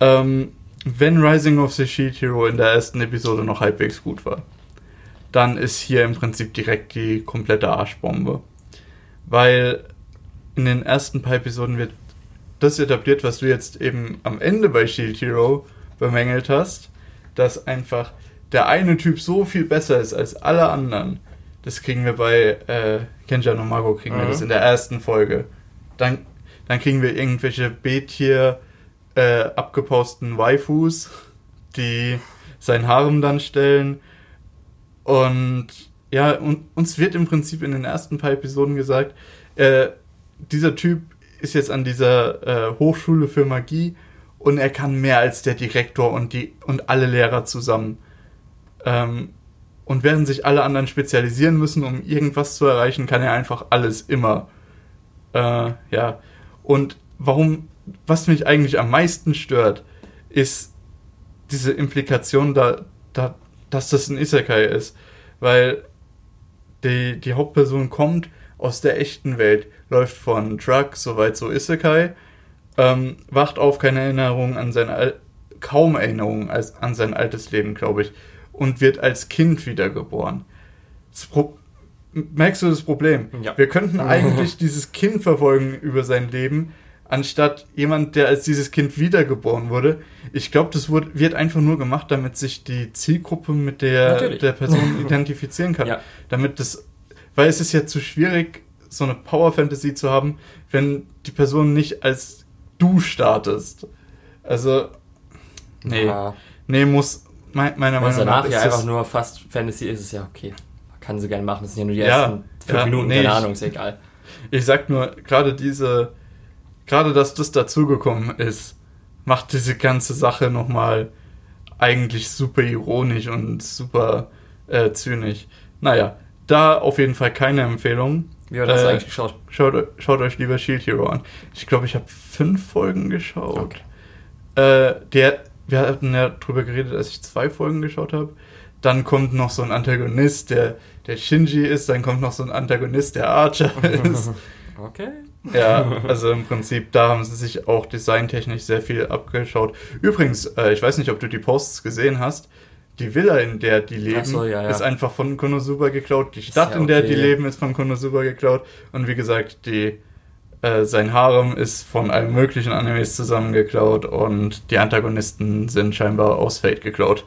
Ähm, wenn Rising of the Shield Hero in der ersten Episode noch halbwegs gut war, dann ist hier im Prinzip direkt die komplette Arschbombe. Weil in den ersten paar Episoden wird das etabliert, was du jetzt eben am Ende bei Shield Hero bemängelt hast, dass einfach der eine Typ so viel besser ist als alle anderen, das kriegen wir bei äh, Kenja no Mago, kriegen mhm. wir das in der ersten Folge. Dann, dann kriegen wir irgendwelche B-Tier äh, abgeposten Waifus, die sein Harem dann stellen. Und ja, und uns wird im Prinzip in den ersten paar Episoden gesagt, äh, dieser Typ ist jetzt an dieser äh, Hochschule für Magie und er kann mehr als der Direktor und die und alle Lehrer zusammen. Ähm, und während sich alle anderen spezialisieren müssen, um irgendwas zu erreichen, kann er einfach alles immer. Äh, ja. Und warum, was mich eigentlich am meisten stört, ist diese Implikation da, da dass das ein Isekai ist. Weil die, die Hauptperson kommt aus der echten Welt, läuft von Truck, soweit so Isekai, ähm, wacht auf, keine Erinnerung an sein, Al kaum Erinnerung als, an sein altes Leben, glaube ich, und wird als Kind wiedergeboren. Merkst du das Problem? Ja. Wir könnten eigentlich dieses Kind verfolgen über sein Leben, anstatt jemand, der als dieses Kind wiedergeboren wurde. Ich glaube, das wurde, wird einfach nur gemacht, damit sich die Zielgruppe mit der, der Person identifizieren kann. Ja. Damit das, weil es ist ja zu schwierig, so eine Power Fantasy zu haben, wenn die Person nicht als du startest. Also, nee. Ja. Nee, muss, meiner Meinung nach. danach ja einfach nur fast Fantasy ist es ja okay. Kann sie gerne machen, das sind ja nur die ja, ersten fünf ja, Minuten, nee, keine Ahnung, ist egal. Ich sag nur, gerade diese gerade dass das dazugekommen ist, macht diese ganze Sache nochmal eigentlich super ironisch und super äh, zynisch. Naja, da auf jeden Fall keine Empfehlung. Wie hat das äh, eigentlich geschaut? Schaut, schaut, euch lieber Shield Hero an. Ich glaube, ich habe fünf Folgen geschaut. Okay. Äh, der, wir hatten ja drüber geredet, als ich zwei Folgen geschaut habe. Dann kommt noch so ein Antagonist, der, der Shinji ist. Dann kommt noch so ein Antagonist, der Archer ist. Okay. Ja, also im Prinzip, da haben sie sich auch designtechnisch sehr viel abgeschaut. Übrigens, äh, ich weiß nicht, ob du die Posts gesehen hast. Die Villa, in der die leben, so, ja, ja. ist einfach von Konosuba geklaut. Die Stadt, ja okay. in der die leben, ist von Konosuba geklaut. Und wie gesagt, die, äh, sein Harem ist von allen möglichen Animes zusammengeklaut. Und die Antagonisten sind scheinbar aus Fate geklaut.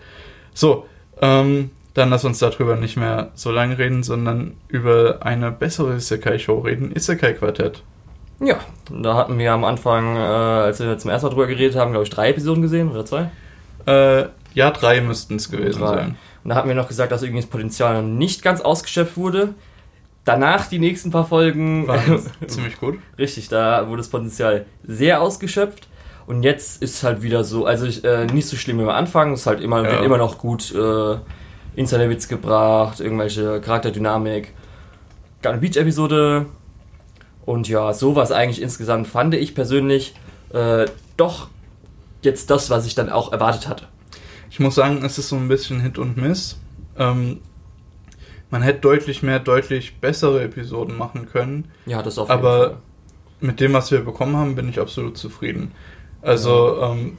So, ähm, dann lass uns darüber nicht mehr so lange reden, sondern über eine bessere Isekai-Show reden. Isekai-Quartett. Ja, da hatten wir am Anfang, äh, als wir zum ersten Mal drüber geredet haben, glaube ich, drei Episoden gesehen oder zwei? Äh, ja, drei müssten es gewesen drei. sein. Und da hatten wir noch gesagt, dass irgendwie das Potenzial noch nicht ganz ausgeschöpft wurde. Danach die nächsten paar Folgen. War ziemlich gut. Richtig, da wurde das Potenzial sehr ausgeschöpft. Und jetzt ist halt wieder so, also ich, äh, nicht so schlimm wie am Anfang, ist halt immer, ja. wird immer noch gut äh, Insiderwitz gebracht, irgendwelche Charakterdynamik. Garden Beach Episode, und ja, sowas eigentlich insgesamt fand ich persönlich äh, doch jetzt das, was ich dann auch erwartet hatte. Ich muss sagen, es ist so ein bisschen Hit und Miss. Ähm, man hätte deutlich mehr, deutlich bessere Episoden machen können. Ja, das auf jeden Aber Fall. mit dem, was wir bekommen haben, bin ich absolut zufrieden. Also, ja. ähm,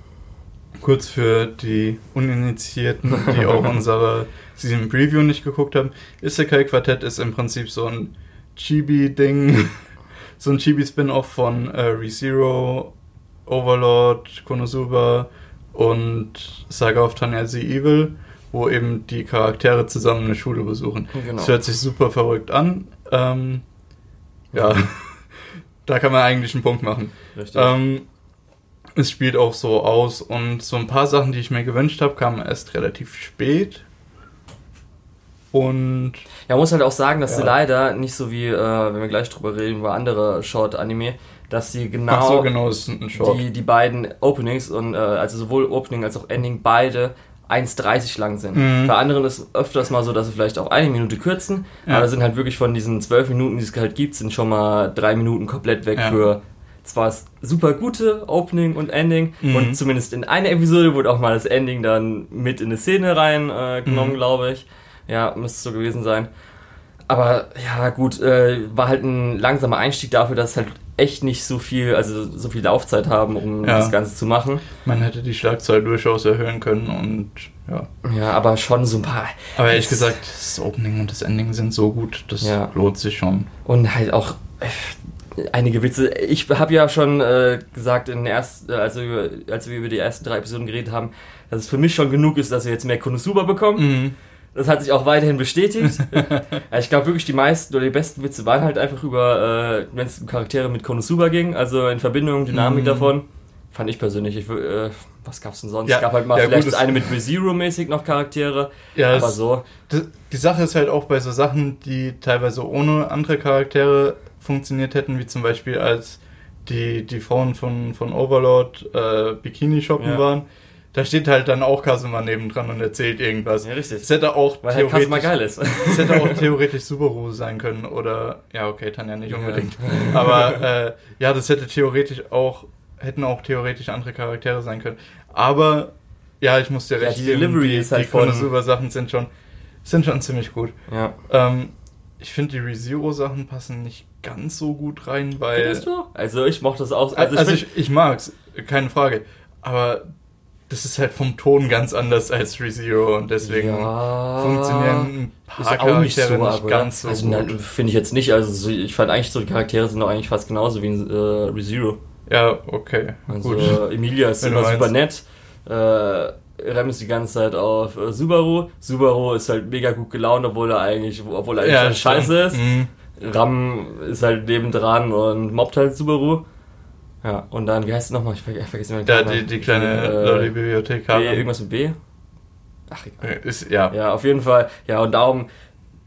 kurz für die Uninitiierten, die auch unsere Season Preview nicht geguckt haben, Isekai Quartett ist im Prinzip so ein Chibi-Ding so ein Chibi-Spin-Off von äh, ReZero, Overlord, Konosuba und Saga of Tanazi Evil, wo eben die Charaktere zusammen eine Schule besuchen. Genau. Das hört sich super verrückt an. Ähm, ja, da kann man eigentlich einen Punkt machen. Richtig. Ähm, es spielt auch so aus und so ein paar Sachen, die ich mir gewünscht habe, kamen erst relativ spät. Und. Ja, man muss halt auch sagen, dass ja. sie leider nicht so wie, äh, wenn wir gleich drüber reden, über andere Short-Anime, dass sie genau, so, genau Die, die beiden Openings und äh, also sowohl Opening als auch Ending beide 1,30 lang sind. Mhm. Bei anderen ist öfters mal so, dass sie vielleicht auch eine Minute kürzen, ja. aber sind halt wirklich von diesen zwölf Minuten, die es halt gibt, sind schon mal drei Minuten komplett weg ja. für zwar super gute Opening und Ending mhm. und zumindest in einer Episode wurde auch mal das Ending dann mit in eine Szene reingenommen, äh, mhm. glaube ich. Ja, müsste so gewesen sein. Aber ja, gut, äh, war halt ein langsamer Einstieg dafür, dass halt echt nicht so viel, also so viel Laufzeit haben, um ja. das Ganze zu machen. Man hätte die Schlagzahl durchaus erhöhen können und ja. Ja, aber schon so ein paar. Aber ehrlich gesagt, das Opening und das Ending sind so gut, das ja. lohnt sich schon. Und halt auch, einige Witze. Ich habe ja schon äh, gesagt, in erst, also als wir über die ersten drei Episoden geredet haben, dass es für mich schon genug ist, dass wir jetzt mehr Konosuba bekommen. Mhm. Das hat sich auch weiterhin bestätigt. ich glaube wirklich, die meisten oder die besten Witze waren halt einfach über, äh, wenn es um Charaktere mit Konosuba ging, also in Verbindung, Dynamik Mhm. davon. Fand ich persönlich. Ich, äh, was gab's denn sonst? Ja, es gab halt mal ja, vielleicht gut, das- eine mit Zero-mäßig noch Charaktere. Ja, aber es- so. Die, die Sache ist halt auch bei so Sachen, die teilweise ohne andere Charaktere funktioniert hätten, wie zum Beispiel als die, die Frauen von, von Overlord äh, Bikini shoppen Ja. waren. Da steht halt dann auch Kasuma nebendran und erzählt irgendwas. Ja, richtig. Es hätte auch Weil halt Kasuma theoretisch, geil ist. es hätte auch theoretisch Subaru sein können oder ja okay, Tanja nicht Ja. unbedingt. Aber äh, ja, das hätte theoretisch auch hätten auch theoretisch andere Charaktere sein können. Aber ja, ich muss dir Ja, recht die geben, Delivery die, ist halt die Konosuba-Sachen sind schon sind schon ziemlich gut. ja. Ähm, ich finde, die ReZero-Sachen passen nicht ganz so gut rein, weil. Findest du? Also ich mochte das auch. Also, Also, ich, ich, ich, mag's, keine Frage. Aber das ist halt vom Ton ganz anders als ReZero und deswegen ja, funktionieren ein paar auch nicht so, Charaktere nicht, ganz so also, gut. finde ich jetzt nicht. Also so- ich fand eigentlich so die Charaktere sind doch eigentlich fast genauso wie in äh, ReZero. Ja, okay. Also gut. äh, Emilia ist immer super nett. Äh, Rem ist die ganze Zeit auf äh, Subaru. Subaru ist halt mega gut gelaunt, obwohl er eigentlich, obwohl er eigentlich Ja, scheiße ist. Mhm. Ram ist halt nebendran und mobbt halt Subaru. Ja, und dann, wie heißt es nochmal? Ich ver vergesse immer den Ja, die, die kleine Äh, Lolli-Bibliothekarin. B, irgendwas mit B? Ach, egal. Ist, ja. Ja, auf jeden Fall. Ja, und darum,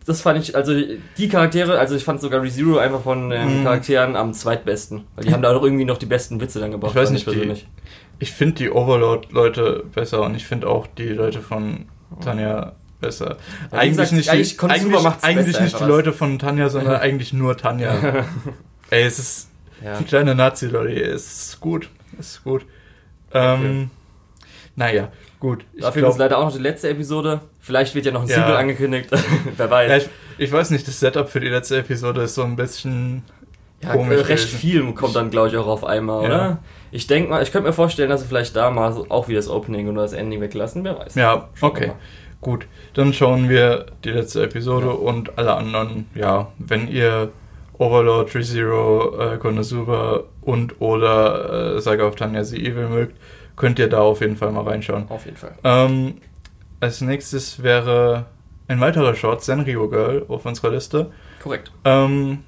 das fand ich, also die Charaktere, also ich fand sogar ReZero einfach von den Mhm. Charakteren am zweitbesten. Weil die haben da auch irgendwie noch die besten Witze dann gebracht. Ich weiß nicht, die- persönlich. Ich finde die Overlord-Leute besser und ich finde auch die Leute von Tanja besser. wie eigentlich gesagt, nicht, eigentlich die, eigentlich, eigentlich nicht die Leute von Tanja, sondern eigentlich nur Tanja. Ey, es ist Ja. die kleine Nazi-Lolli. Ist gut. Ist gut. Ähm, Naja, gut. Ich Dafür ist glaub, leider auch noch die letzte Episode. Vielleicht wird ja noch ein Ja. Sequel angekündigt. Wer weiß. ja, ich, ich weiß nicht, das Setup für die letzte Episode ist so ein bisschen Ja, komisch äh, recht viel kommt dann, glaube ich, auch auf einmal, oder? Ich denke mal, ich könnte mir vorstellen, dass sie vielleicht da mal auch wieder das Opening oder das Ending weglassen. Wer weiß. Ja, okay. Gut, dann schauen wir die letzte Episode und alle anderen, ja, wenn ihr Overlord, ReZero, äh, Konosuba und oder äh, Saga of Tanya The Evil mögt, könnt ihr da auf jeden Fall mal reinschauen. Auf jeden Fall. Ähm, als nächstes wäre ein weiterer Short, Senrio Girl, auf unserer Liste. Korrekt. Ähm,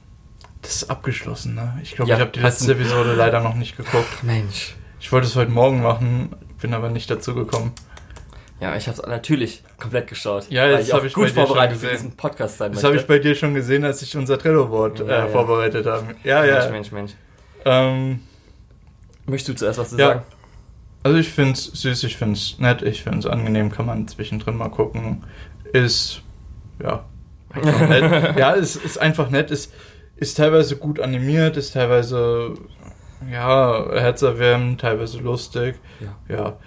das ist abgeschlossen, ne? Ich glaube, Ja, ich habe die letzte Episode leider noch nicht geguckt. Mensch. Ich wollte es heute Morgen machen, bin aber nicht dazu gekommen. Ja, ich habe es natürlich komplett geschaut. Ja, das ich auch hab ich gut vorbereitet für diesen Podcast sein Das habe ich bei dir schon gesehen, als ich unser Trello-Board Ja, äh, ja. vorbereitet habe. Ja, ja. Mensch, Mensch, Mensch. Ähm, Möchtest du zuerst was zu Ja. sagen? also ich finde es süß, ich finde es nett, ich finde es angenehm, kann man zwischendrin mal gucken. Ist, ja, nett. ja, es ist einfach nett, ist, ist teilweise gut animiert, ist teilweise, ja, herzerwärmend, teilweise lustig. Ja. Ja.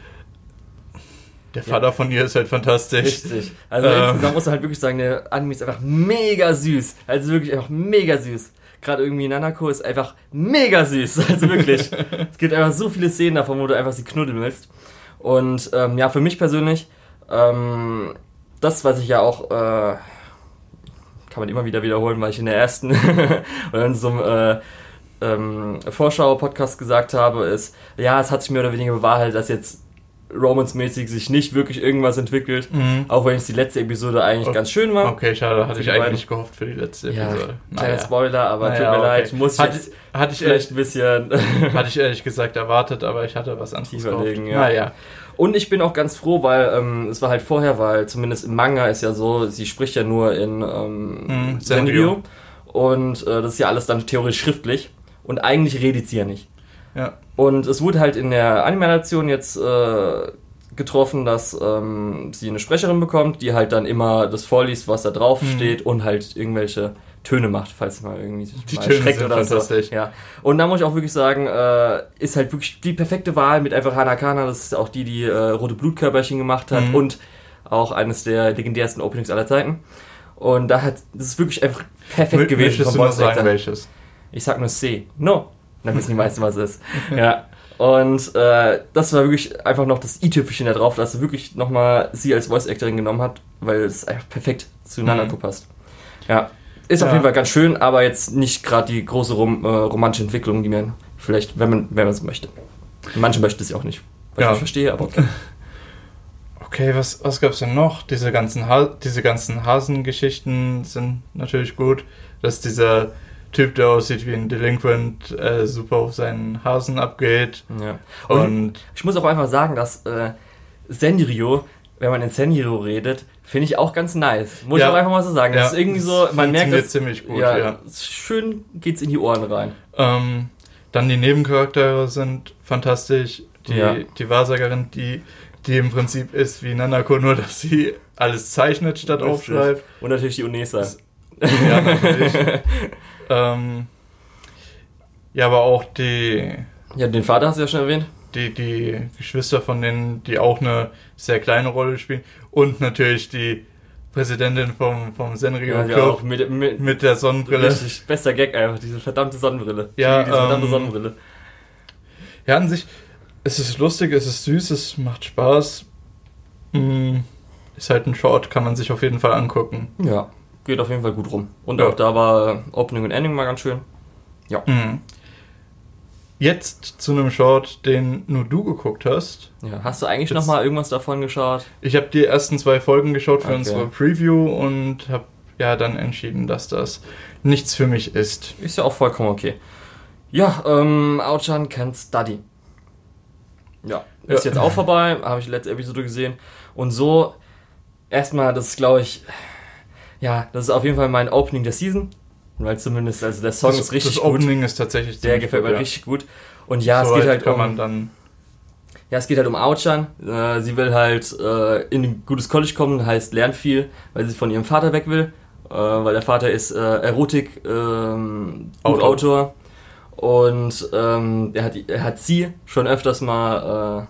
Der Vater von ihr ist halt fantastisch. Richtig. Also Ähm. insgesamt muss man halt wirklich sagen, der Anime ist einfach mega süß. Also wirklich einfach mega süß. Gerade irgendwie Nanako ist einfach mega süß. Also wirklich. es gibt einfach so viele Szenen davon, wo du einfach sie knuddeln willst. Und ähm, ja, für mich persönlich, ähm, das, was ich ja auch, äh, kann man immer wieder wiederholen, weil ich in der ersten oder in so einem äh, ähm, Vorschau-Podcast gesagt habe, ist, ja, es hat sich mehr oder weniger bewahrheitet, dass jetzt Romance-mäßig sich nicht wirklich irgendwas entwickelt. Mhm. Auch wenn es die letzte Episode eigentlich Okay. ganz schön war. Okay, schade, hatte Für ich eigentlich gehofft für die letzte Ja, Episode. kleiner Spoiler, aber Naja, tut mir okay. leid, muss ich Hatte- Hatte ich, vielleicht ein bisschen hatte ich ehrlich gesagt erwartet, aber ich hatte was anderes gehofft. ja. Naja. Und ich bin auch ganz froh, weil ähm, es war halt vorher, weil zumindest im Manga ist ja so, sie spricht ja nur in ähm, Mhm, Senryu. Und äh, das ist ja alles dann theoretisch schriftlich. Und eigentlich redet sie ja nicht. Ja. Und es wurde halt in der Animation jetzt äh, getroffen, dass ähm, sie eine Sprecherin bekommt, die halt dann immer das vorliest, was da drauf Mhm. steht und halt irgendwelche Töne macht, falls mal irgendwie Die mal Töne erschreckt sind oder so. Ja. Und da muss ich auch wirklich sagen, äh, ist halt wirklich die perfekte Wahl mit einfach Hanakana, das ist auch die, die äh, Rote Blutkörperchen gemacht hat Mhm. und auch eines der legendärsten Openings aller Zeiten. Und da hat, das ist wirklich einfach perfekt Mö- gewesen Möchtest du noch sagen, welches? Ich sag nur C. No. Dann wissen die meisten, was es ist. Ja. Und äh, das war wirklich einfach noch das i-Tüpfelchen da drauf, dass sie wirklich nochmal sie als Voice-Actorin genommen hat, weil es einfach perfekt zu Mhm. Passt. Ja. Ist auf Ja. jeden Fall ganz schön, aber jetzt nicht gerade die große rom äh, romantische Entwicklung, die man vielleicht, wenn man wenn man es möchte. Manche möchten es ja auch nicht. Was Ja. ich verstehe, aber okay. Okay, was, was gab's denn noch? Diese ganzen, ha diese ganzen Hasengeschichten sind natürlich gut. Dass dieser Typ, der aussieht wie ein Delinquent, äh, super auf seinen Hasen abgeht. Ja. Und, Und ich muss auch einfach sagen, dass äh, Senrio, wenn man in Senrio redet, finde ich auch ganz nice. Muss Ja. ich auch einfach mal so sagen. Das Ja, ist irgendwie so, man merkt, dass, ziemlich gut, ja, ja. schön geht's in die Ohren rein. ähm, dann die Nebencharaktere sind fantastisch. Die, Ja. die Wahrsagerin, die, die im Prinzip ist wie Nanako, nur dass sie alles zeichnet statt Richtig. aufschreibt. Und natürlich die Unesa. Ja, natürlich. ähm, ja, aber auch die, Ja, den Vater hast du ja schon erwähnt. die, die Geschwister von denen, die auch eine sehr kleine Rolle spielen. Und natürlich die Präsidentin vom, vom Senrio Ja, ja, Club auch mit, mit, mit der Sonnenbrille. Richtig, bester Gag einfach, diese verdammte Sonnenbrille. Ja, diese verdammte ähm, Sonnenbrille. Ja, an sich, es ist lustig, es ist süß, es macht Spaß. Mm, ist halt ein Short, kann man sich auf jeden Fall angucken. Ja, geht auf jeden Fall gut rum. Und Ja. auch da war Opening und Ending mal ganz schön. Mm. Jetzt zu einem Short, den nur du geguckt hast. Ja, hast du eigentlich Jetzt- noch mal irgendwas davon geschaut? Ich habe die ersten zwei Folgen geschaut für Okay. unsere Preview und habe ja dann entschieden, dass das nichts für mich ist. Ist ja auch vollkommen okay. Ja, ähm, Aochan Can Study. Ja, ist Ja. jetzt auch vorbei, habe ich letzte Episode gesehen. Und so, erstmal, das ist glaube ich, ja, das ist auf jeden Fall mein Opening der Season. Weil zumindest, also der Song das, ist richtig das gut. Opening ist tatsächlich Der gefällt mir ja. richtig gut. Und ja, es Soweit geht halt um, dann Ja, es geht halt um Aochan. Äh, sie will halt äh, in ein gutes College kommen, heißt lernt viel, weil sie von ihrem Vater weg will. Äh, weil der Vater ist äh, Erotik ähm. Und ähm, er, hat, er hat sie schon öfters mal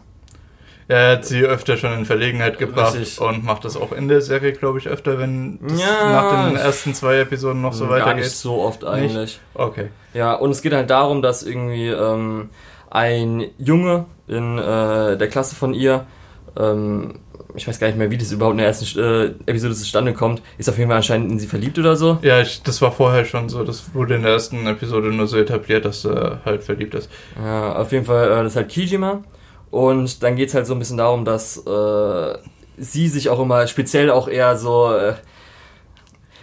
Er hat sie öfter schon in Verlegenheit gebracht Richtig. und macht das auch in der Serie, glaube ich, öfter, wenn das Ja. nach den ersten zwei Episoden noch so gar nicht weitergeht. so oft eigentlich. Okay. Ja, und es geht halt darum, dass irgendwie ähm, ein Junge in äh, der Klasse von ihr, ähm, ich weiß gar nicht mehr, wie das überhaupt in der ersten äh, Episode zustande kommt, ist auf jeden Fall anscheinend in sie verliebt oder so. Ja, ich, das war vorher schon so. Das wurde in der ersten Episode nur so etabliert, dass er halt verliebt ist. Ja, auf jeden Fall, äh, das ist halt Kijima. Und dann geht's halt so ein bisschen darum, dass äh, sie sich auch immer speziell auch eher so. Äh,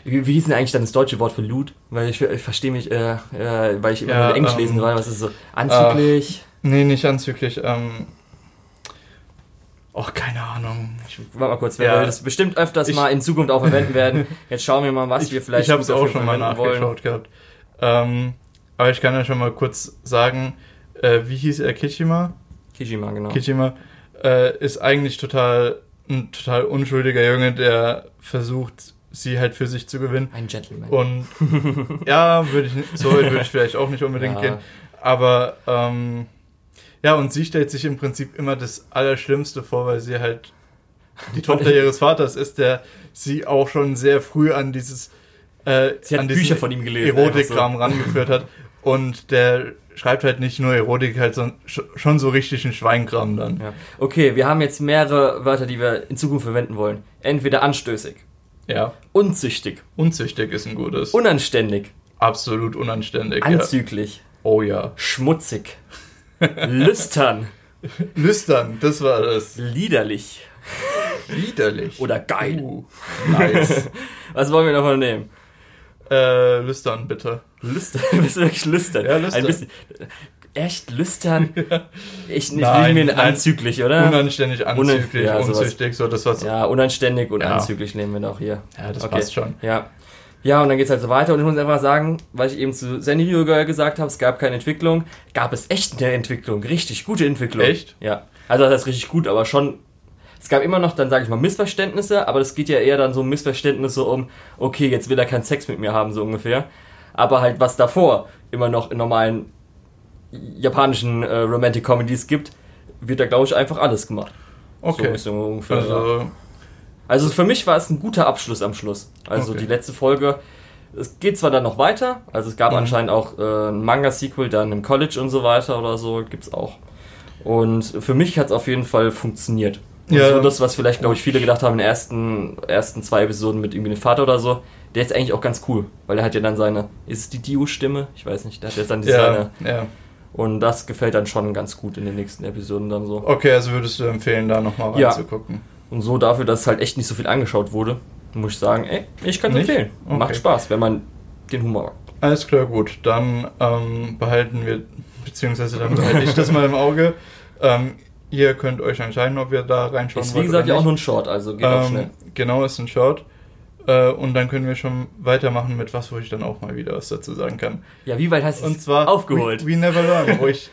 wie, wie hieß denn eigentlich dann das deutsche Wort für Loot? Weil ich, ich verstehe mich, äh, äh, weil ich immer Ja, nur Englisch ähm, lesen war. Was ist so? Anzüglich. Nee, nicht anzüglich. Ähm, oh, keine Ahnung. Ich, Warte mal kurz, Ja. wir das bestimmt öfters Ich- mal in Zukunft auch verwenden werden. Jetzt schauen wir mal, was wir vielleicht ich habe es auch schon mal verwenden wollen. nachgeschaut gehabt. Ähm, aber ich kann ja schon mal kurz sagen, äh, wie hieß er Kichima? Kijima, genau. Kichima äh, ist eigentlich total ein total unschuldiger Junge, der versucht, sie halt für sich zu gewinnen. Ein Gentleman. Und ja, würde ich nicht- so würde ich vielleicht auch nicht unbedingt Ja. gehen. Aber ähm, ja, und sie stellt sich im Prinzip immer das Allerschlimmste vor, weil sie halt die Tochter ihres Vaters ist, der sie auch schon sehr früh an dieses äh, Sie hat Bücher von ihm gelesen. Erotikkram rangeführt hat. Und der schreibt halt nicht nur Erotik, halt so, sch- schon so richtig einen Schweinkram dann. Ja. Okay, wir haben jetzt mehrere Wörter, die wir in Zukunft verwenden wollen. Entweder anstößig, Ja. unzüchtig, Unzüchtig ist ein gutes. unanständig, Absolut unanständig. Ja. anzüglich, Oh ja. schmutzig, lüstern, Lüstern, das war das. liederlich Widerlich. oder geil. Uh, nice. Was wollen wir davon nehmen? Äh, lüstern, bitte. Lüstern, bist du wirklich lüstern? Ja, lüstern. Ein bisschen, echt lüstern? Ich, ich Nein, will mir anzüglich, oder? Unanständig, anzüglich, ja, unzüchtig, so das was. Ja, ja, unanständig und Ja. anzüglich nehmen wir doch hier. das Okay. passt schon. Ja. Ja, und dann geht's halt so weiter und ich muss einfach sagen, weil ich eben zu Senrio gesagt habe, es gab keine Entwicklung, gab es echt eine Entwicklung, richtig gute Entwicklung. Echt? Ja. Also das heißt richtig gut, aber schon, es gab immer noch dann, sage ich mal, Missverständnisse, aber es geht ja eher dann so um Missverständnisse um, okay, jetzt will er keinen Sex mit mir haben, so ungefähr. Aber halt, was davor immer noch in normalen japanischen äh, Romantic Comedies gibt, wird da, glaube ich, einfach alles gemacht. Okay. so ungefähr. ja. Also, Also für mich war es ein guter Abschluss am Schluss. Also Okay. die letzte Folge. Es geht zwar dann noch weiter, also es gab Mhm. anscheinend auch äh, ein Manga-Sequel dann im College und so weiter oder so, gibt's auch. Und für mich hat es auf jeden Fall funktioniert. Und Ja. so das, was vielleicht, glaube ich, viele gedacht haben in den ersten, ersten zwei Episoden mit irgendwie einem Vater oder so, der ist eigentlich auch ganz cool, weil er hat ja dann seine, ist es die Dio-Stimme? Ich weiß nicht, der hat jetzt dann diese Ja, seine, ja. und das gefällt dann schon ganz gut in den nächsten Episoden dann so. Okay, also würdest du empfehlen, da nochmal Ja. reinzugucken? Und so dafür, dass halt echt nicht so viel angeschaut wurde, muss ich sagen, ey, ich kann es empfehlen. Okay. Macht Spaß, wenn man den Humor mag. Alles klar, gut. Dann ähm, behalten wir, beziehungsweise dann behalte ich das mal im Auge. Ähm, ihr könnt euch entscheiden, ob ihr da reinschauen Ist wie wollt gesagt ja auch nur ein Short, also geht auch Ähm, schnell. Genau, ist ein Short. Äh, und dann können wir schon weitermachen mit was, wo ich dann auch mal wieder was dazu sagen kann. Ja, wie weit hast du Und es zwar aufgeholt? We, We Never Learn, wo ich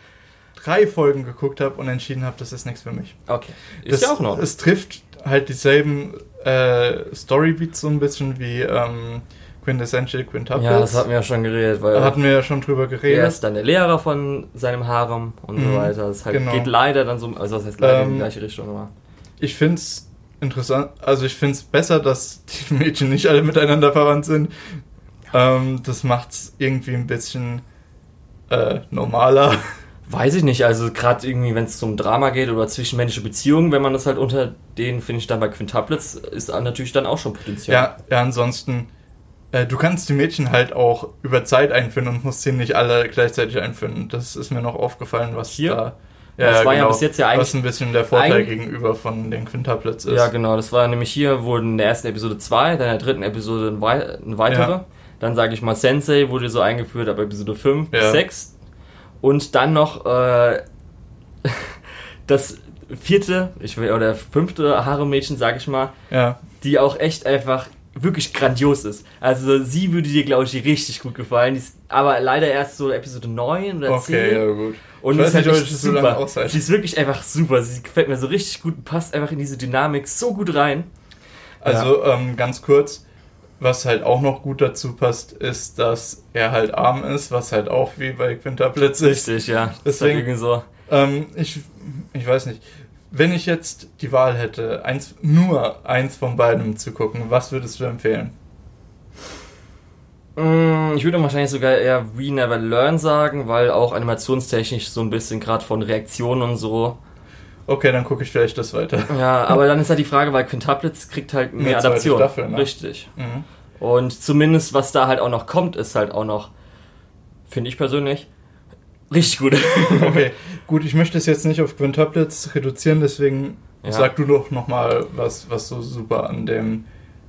drei Folgen geguckt habe und entschieden habe, das ist nichts für mich. okay. Ist das, ja auch noch. Es trifft halt dieselben äh, Storybeats so ein bisschen wie ähm, Quintessential Quintuplets. Ja, das hatten wir ja schon geredet, weil Da hatten wir ja schon drüber er geredet. ist dann der Lehrer von seinem Harem und so Mhm, weiter. Das halt genau. geht leider dann so, also das heißt leider in Ähm, die gleiche Richtung, aber. Ich finde es interessant, also ich finde es besser, dass die Mädchen nicht alle miteinander verwandt sind. Ähm, das macht es irgendwie ein bisschen äh, normaler. Weiß ich nicht, also gerade irgendwie, wenn es zum Drama geht oder zwischenmenschliche Beziehungen, wenn man das halt unter denen, finde ich dann bei Quintuplets, ist natürlich dann auch schon Potenzial. Ja, ja, ansonsten, äh, du kannst die Mädchen halt auch über Zeit einführen und musst sie nicht alle gleichzeitig einführen. Das ist mir noch aufgefallen, was Hier? da. Das war ja bis jetzt ja eigentlich- Was ein bisschen der Vorteil gegenüber von den Quintuplets ist. Ja, genau. Das war nämlich hier, wurden in der ersten Episode zwei, dann in der dritten Episode ein, wei ein weitere. Ja. Dann sage ich mal, Sensei wurde so eingeführt ab Episode 5 bis Ja. 6. Und dann noch äh, das vierte, ich will, oder fünfte Harem-Mädchen, sage ich mal, ja. die auch echt einfach wirklich grandios ist. Also sie würde dir, glaube ich, richtig gut gefallen. Ist aber leider erst so Episode 9 oder 10. Okay, ja, gut. Und Ich ist halt nicht, so lange super. aushalte. Sie ist wirklich einfach super. Sie gefällt mir so richtig gut und passt einfach in diese Dynamik so gut rein. Also ähm, ganz kurz, was halt auch noch gut dazu passt, ist, dass er halt arm ist, was halt auch wie bei Quintuplets ist. Richtig, ja. Deswegen- halt so. Ähm, ich, ich weiß nicht. Wenn ich jetzt die Wahl hätte, eins, nur eins von beiden zu gucken, was würdest du empfehlen? Mm, Ich würde wahrscheinlich sogar eher We Never Learn sagen, weil auch animationstechnisch so ein bisschen gerade von Reaktionen und so. Okay, dann gucke ich vielleicht das weiter. Ja, aber dann ist halt die Frage, weil Quintuplets kriegt halt mehr Adaption. Staffel, ne? Richtig. Mhm. Und zumindest was da halt auch noch kommt, ist halt auch noch, finde ich persönlich, richtig gut. Okay, gut, ich möchte es jetzt nicht auf Quintuplets reduzieren, deswegen Ja. sag du doch nochmal, was, was so super an dem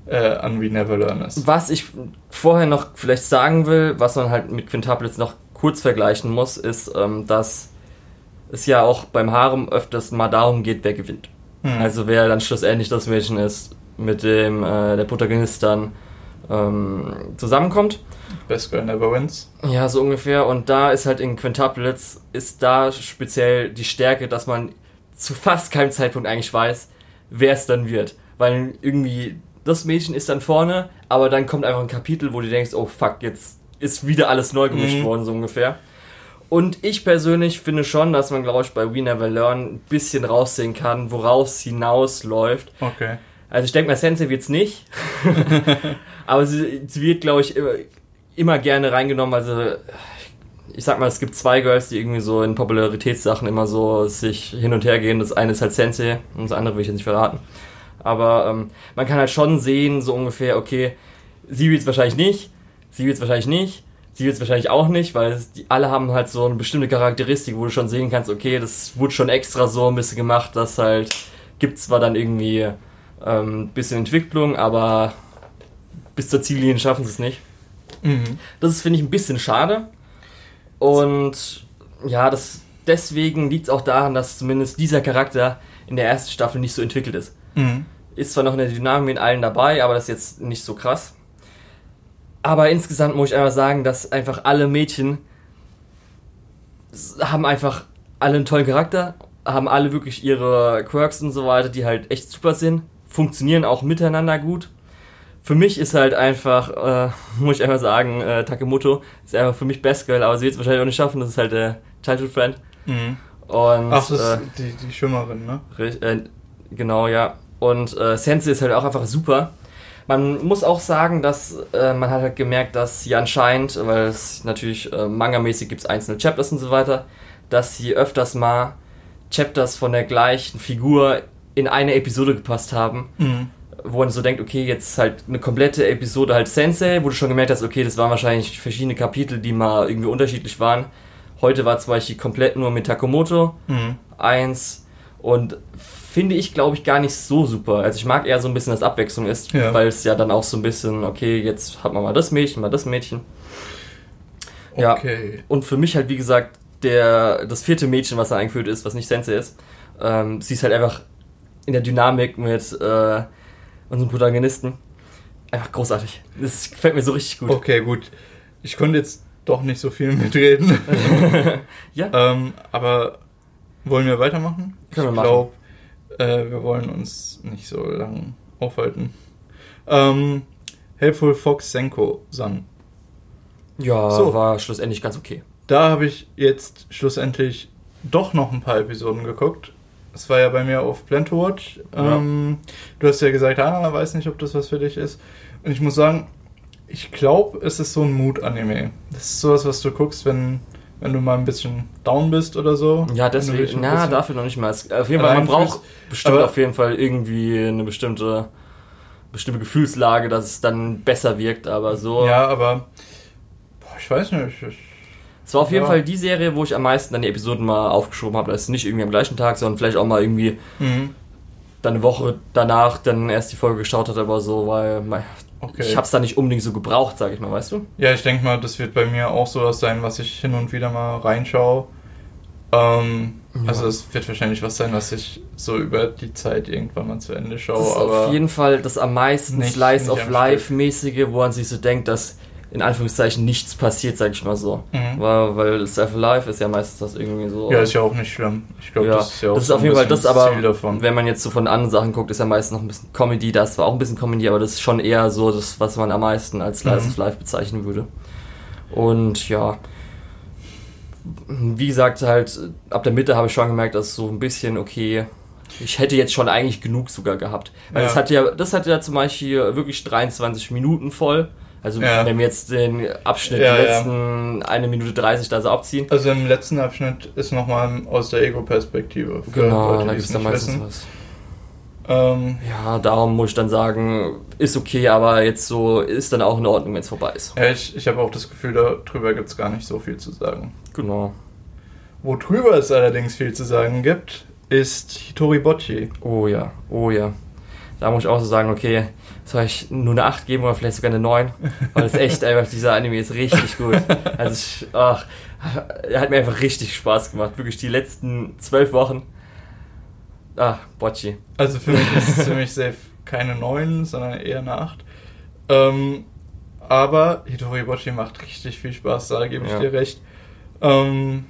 äh, an We Never Learn ist. Was ich vorher noch vielleicht sagen will, was man halt mit Quintuplets noch kurz vergleichen muss, ist, ähm, dass es ja auch beim Harem öfters mal darum geht, wer gewinnt. Hm. Also wer dann schlussendlich das Mädchen ist, mit dem äh, der Protagonist dann ähm, zusammenkommt. Best Girl Never Wins. Ja, so ungefähr. Und da ist halt in Quintuplets, ist da speziell die Stärke, dass man zu fast keinem Zeitpunkt eigentlich weiß, wer es dann wird. Weil irgendwie das Mädchen ist dann vorne, aber dann kommt einfach ein Kapitel, wo du denkst, oh fuck, jetzt ist wieder alles neu gemischt Mhm. worden, so ungefähr. Und ich persönlich finde schon, dass man, glaube ich, bei We Never Learn ein bisschen raussehen kann, woraus hinausläuft. Okay. Also ich denke mal, Sensei wird's nicht. Aber sie, sie wird, glaube ich, immer, gerne reingenommen. Also ich sag mal, es gibt zwei Girls, die irgendwie so in Popularitätssachen immer so sich hin und her gehen. Das eine ist halt Sensei und das andere will ich jetzt nicht verraten. Aber ähm, man kann halt schon sehen, so ungefähr, okay, sie wird's wahrscheinlich nicht, sie wird's wahrscheinlich nicht, sie wird's wahrscheinlich auch nicht, weil es, die alle haben halt so eine bestimmte Charakteristik, wo du schon sehen kannst, okay, das wurde schon extra so ein bisschen gemacht, dass halt gibt zwar dann irgendwie ähm, bisschen Entwicklung, aber bis zur Ziellinie schaffen sie es nicht. Mhm. Das ist, finde ich, ein bisschen schade. Und ja, das, deswegen liegt es auch daran, dass zumindest dieser Charakter in der ersten Staffel nicht so entwickelt ist. Mhm. Ist zwar noch eine Dynamik mit allen dabei, aber das ist jetzt nicht so krass. Aber insgesamt muss ich einfach sagen, dass einfach alle Mädchen haben einfach alle einen tollen Charakter, haben alle wirklich ihre Quirks und so weiter, die halt echt super sind, funktionieren auch miteinander gut. Für mich ist halt einfach, äh, muss ich einfach sagen, äh, Takemoto ist einfach für mich Best Girl, aber sie wird es wahrscheinlich auch nicht schaffen, das ist halt der Childhood Friend. Mhm. Und, Ach, das äh, ist die, die Schwimmerin, ne? Äh, genau, ja. Und äh, Sensei ist halt auch einfach super. Man muss auch sagen, dass äh, man hat halt gemerkt, dass sie anscheinend, weil es natürlich äh, mangamäßig gibt es einzelne Chapters und so weiter, dass sie öfters mal Chapters von der gleichen Figur in eine Episode gepasst haben. Mhm. Wo man so denkt, okay, jetzt halt eine komplette Episode halt Sensei, wo du schon gemerkt hast, okay, das waren wahrscheinlich verschiedene Kapitel, die mal irgendwie unterschiedlich waren. Heute war zum Beispiel komplett nur mit Takomoto Mhm. eins und finde ich, glaube ich, gar nicht so super. Also ich mag eher so ein bisschen, dass Abwechslung ist, Ja. weil es ja dann auch so ein bisschen, okay, jetzt hat man mal das Mädchen, mal das Mädchen. Ja. Okay. Und für mich halt, wie gesagt, der, das vierte Mädchen, was da eingeführt ist, was nicht Sensei ist, ähm, sie ist halt einfach in der Dynamik mit äh, unseren Protagonisten einfach großartig. Das gefällt mir so richtig gut. Okay, gut. Ich konnte jetzt doch nicht so viel mitreden. Ja. ähm, aber wollen wir weitermachen? Können wir ich machen. glaube, äh, wir wollen uns nicht so lang aufhalten. Ähm, Helpful Fox Senko San. Ja, So. war schlussendlich ganz okay. Da habe ich jetzt schlussendlich doch noch ein paar Episoden geguckt. Es war ja bei mir auf. Ja. Ähm, du hast ja gesagt, ah, weiß nicht, ob das was für dich ist. Und ich muss sagen, ich glaube, es ist so ein Mood-Anime. Das ist sowas, was du guckst, wenn, wenn du mal ein bisschen down bist oder so. Ja, deswegen, na, dafür noch nicht mal. Auf jeden Fall, man braucht bestimmt auf jeden Fall irgendwie eine bestimmte, bestimmte Gefühlslage, dass es dann besser wirkt, aber so. Ja, aber boah, ich weiß nicht. Ich, Es war auf jeden Ja. Fall die Serie, wo ich am meisten dann die Episoden mal aufgeschoben habe. Das ist nicht irgendwie am gleichen Tag, sondern vielleicht auch mal irgendwie mhm. dann eine Woche danach dann erst die Folge geschaut hat, aber so, weil Okay. ich hab's da nicht unbedingt so gebraucht, sag ich mal, weißt du? Ja, ich denke mal, das wird bei mir auch sowas sein, was ich hin und wieder mal reinschaue. Ähm, Ja. Also es wird wahrscheinlich was sein, was ich so über die Zeit irgendwann mal zu Ende schaue. Das ist auf jeden Fall das am meisten nicht- Slice nicht of Life-mäßige, wo man sich so denkt, dass in Anführungszeichen nichts passiert, sag ich mal so. Mhm. Weil, weil of Life ist ja meistens das irgendwie so. ja, ist ja auch nicht schlimm. Ich glaube, Ja, das ist ja auch das ist auf jeden Fall das, aber wenn man jetzt so von anderen Sachen guckt, ist ja meistens noch ein bisschen Comedy. Das war auch ein bisschen Comedy, aber das ist schon eher so das, was man am meisten als Slice Mhm. of Life bezeichnen würde. Und ja, wie gesagt, halt ab der Mitte habe ich schon gemerkt, dass so ein bisschen okay. Ich hätte jetzt schon eigentlich genug sogar gehabt. Weil Ja. das hat ja, das hat ja zum Beispiel wirklich 23 Minuten voll. Also Ja. wenn wir jetzt den Abschnitt Ja, die ja. letzten eine Minute 30 da so abziehen. Also im letzten Abschnitt ist nochmal aus der Ego-Perspektive. Genau, Leute, da gibt es dann meistens wissen. was. Ähm, Ja, darum muss ich dann sagen, ist okay, aber jetzt so ist dann auch in Ordnung, wenn es vorbei ist. ja, ich ich habe auch das Gefühl, darüber gibt es gar nicht so viel zu sagen. Genau. Worüber es allerdings viel zu sagen gibt, ist Hitori Bocci. Oh ja, oh ja. Da muss ich auch so sagen, okay, soll ich nur eine 8 geben oder vielleicht sogar eine 9? Weil es echt einfach, dieser Anime ist richtig gut. Also ich, ach, er hat mir einfach richtig Spaß gemacht. Wirklich die letzten zwölf Wochen. Ah, Bocci. Also für mich ist es ziemlich safe keine 9, sondern eher eine 8. Ähm, aber Hitori Bocci macht richtig viel Spaß, da gebe ich Ja. dir recht. Ähm,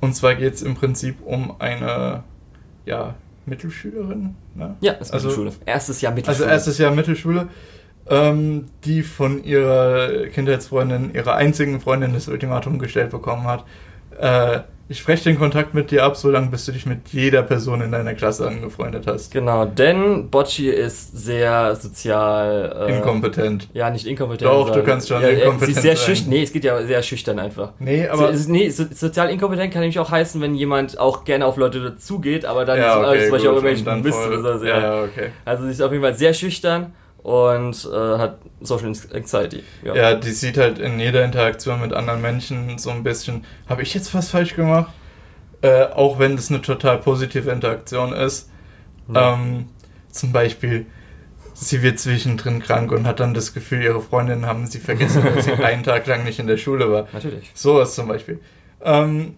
und zwar geht es im Prinzip um eine ja, Mittelschülerin. Ne? Ja, ist Also- Mittelschule. Erstes Jahr Also Mittelschule. erstes Jahr Mittelschule, ähm, die von ihrer Kindheitsfreundin, ihrer einzigen Freundin das Ultimatum gestellt bekommen hat. Äh, ich spreche den Kontakt mit dir ab, solange bis du dich mit jeder Person in deiner Klasse angefreundet hast. Genau, denn Bocci ist sehr sozial. Äh, Inkompetent. Ja, nicht inkompetent. Doch, du kannst schon ja, inkompetent Sie ist sehr sein. schüchtern. Nee, es geht ja sehr schüchtern einfach. Nee, Aber so, nee, so, sozial inkompetent kann nämlich auch heißen, wenn jemand auch gerne auf Leute dazugeht, aber dann ja, okay, zum Beispiel auch irgendwelchen Mist oder so. Ja. ja, okay. Also sie ist auf jeden Fall sehr schüchtern und äh, hat Social Anxiety. Ja. Ja, die sieht halt in jeder Interaktion mit anderen Menschen so ein bisschen, habe ich jetzt was falsch gemacht? Äh, auch wenn das eine total positive Interaktion ist. Ja. Ähm, zum Beispiel, sie wird zwischendrin krank und hat dann das Gefühl, ihre Freundinnen haben sie vergessen, weil sie einen Tag lang nicht in der Schule war. Natürlich. Sowas zum Beispiel. Ähm,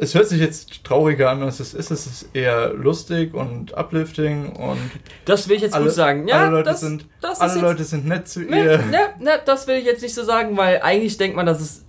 es hört sich jetzt trauriger an, als es ist. Es ist eher lustig und uplifting und Das will ich jetzt Alle- gut sagen. Ja, alle Leute das, sind- das alle Leute sind nett zu Ne, ihr. ne, ne, das will ich jetzt nicht so sagen, weil eigentlich denkt man, dass es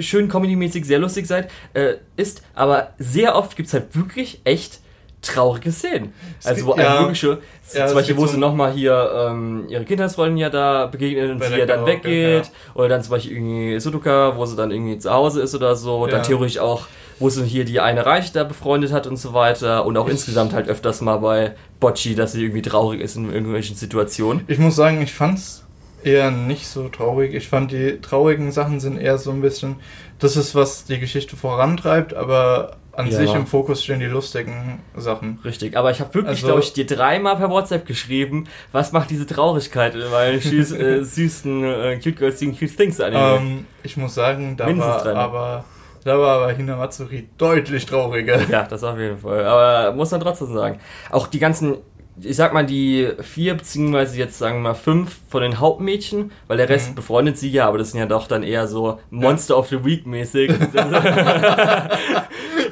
schön comedy-mäßig sehr lustig seid, äh, ist, aber sehr oft gibt es halt wirklich echt traurige Szenen. Es Also gibt- wo einem ja. wirklich schon, Ja, zum Beispiel, gibt wo sie nochmal hier ähm, ihre Kindheitsfreundin ja da begegnet und sie ja dann weggeht. ja. Oder dann zum Beispiel irgendwie Sudoka, wo sie dann irgendwie zu Hause ist oder so. Dann theoretisch auch, wo sie hier die eine Reich da befreundet hat und so weiter. Und auch Ich- insgesamt halt öfters mal bei Bocci, dass sie irgendwie traurig ist in irgendwelchen Situationen. Ich muss sagen, ich fand's eher nicht so traurig. Ich fand, die traurigen Sachen sind eher so ein bisschen, das ist, was die Geschichte vorantreibt, aber an Ja. sich im Fokus stehen die lustigen Sachen. Richtig, aber ich habe wirklich, Also- glaube ich, dir dreimal per WhatsApp geschrieben, was macht diese Traurigkeit, weil süß, äh, süßen äh, Cute Girls Doing Cute Things Anime. Ähm, ich muss sagen, da Mindestens war dreimal. aber da war aber Hinamatsuri deutlich trauriger. Ja, das auf jeden Fall. Aber muss man trotzdem sagen. Auch die ganzen, ich sag mal, die vier, beziehungsweise jetzt sagen wir mal fünf von den Hauptmädchen, weil der Rest Mhm. befreundet sie ja, aber das sind ja doch dann eher so Monster of the Week mäßig.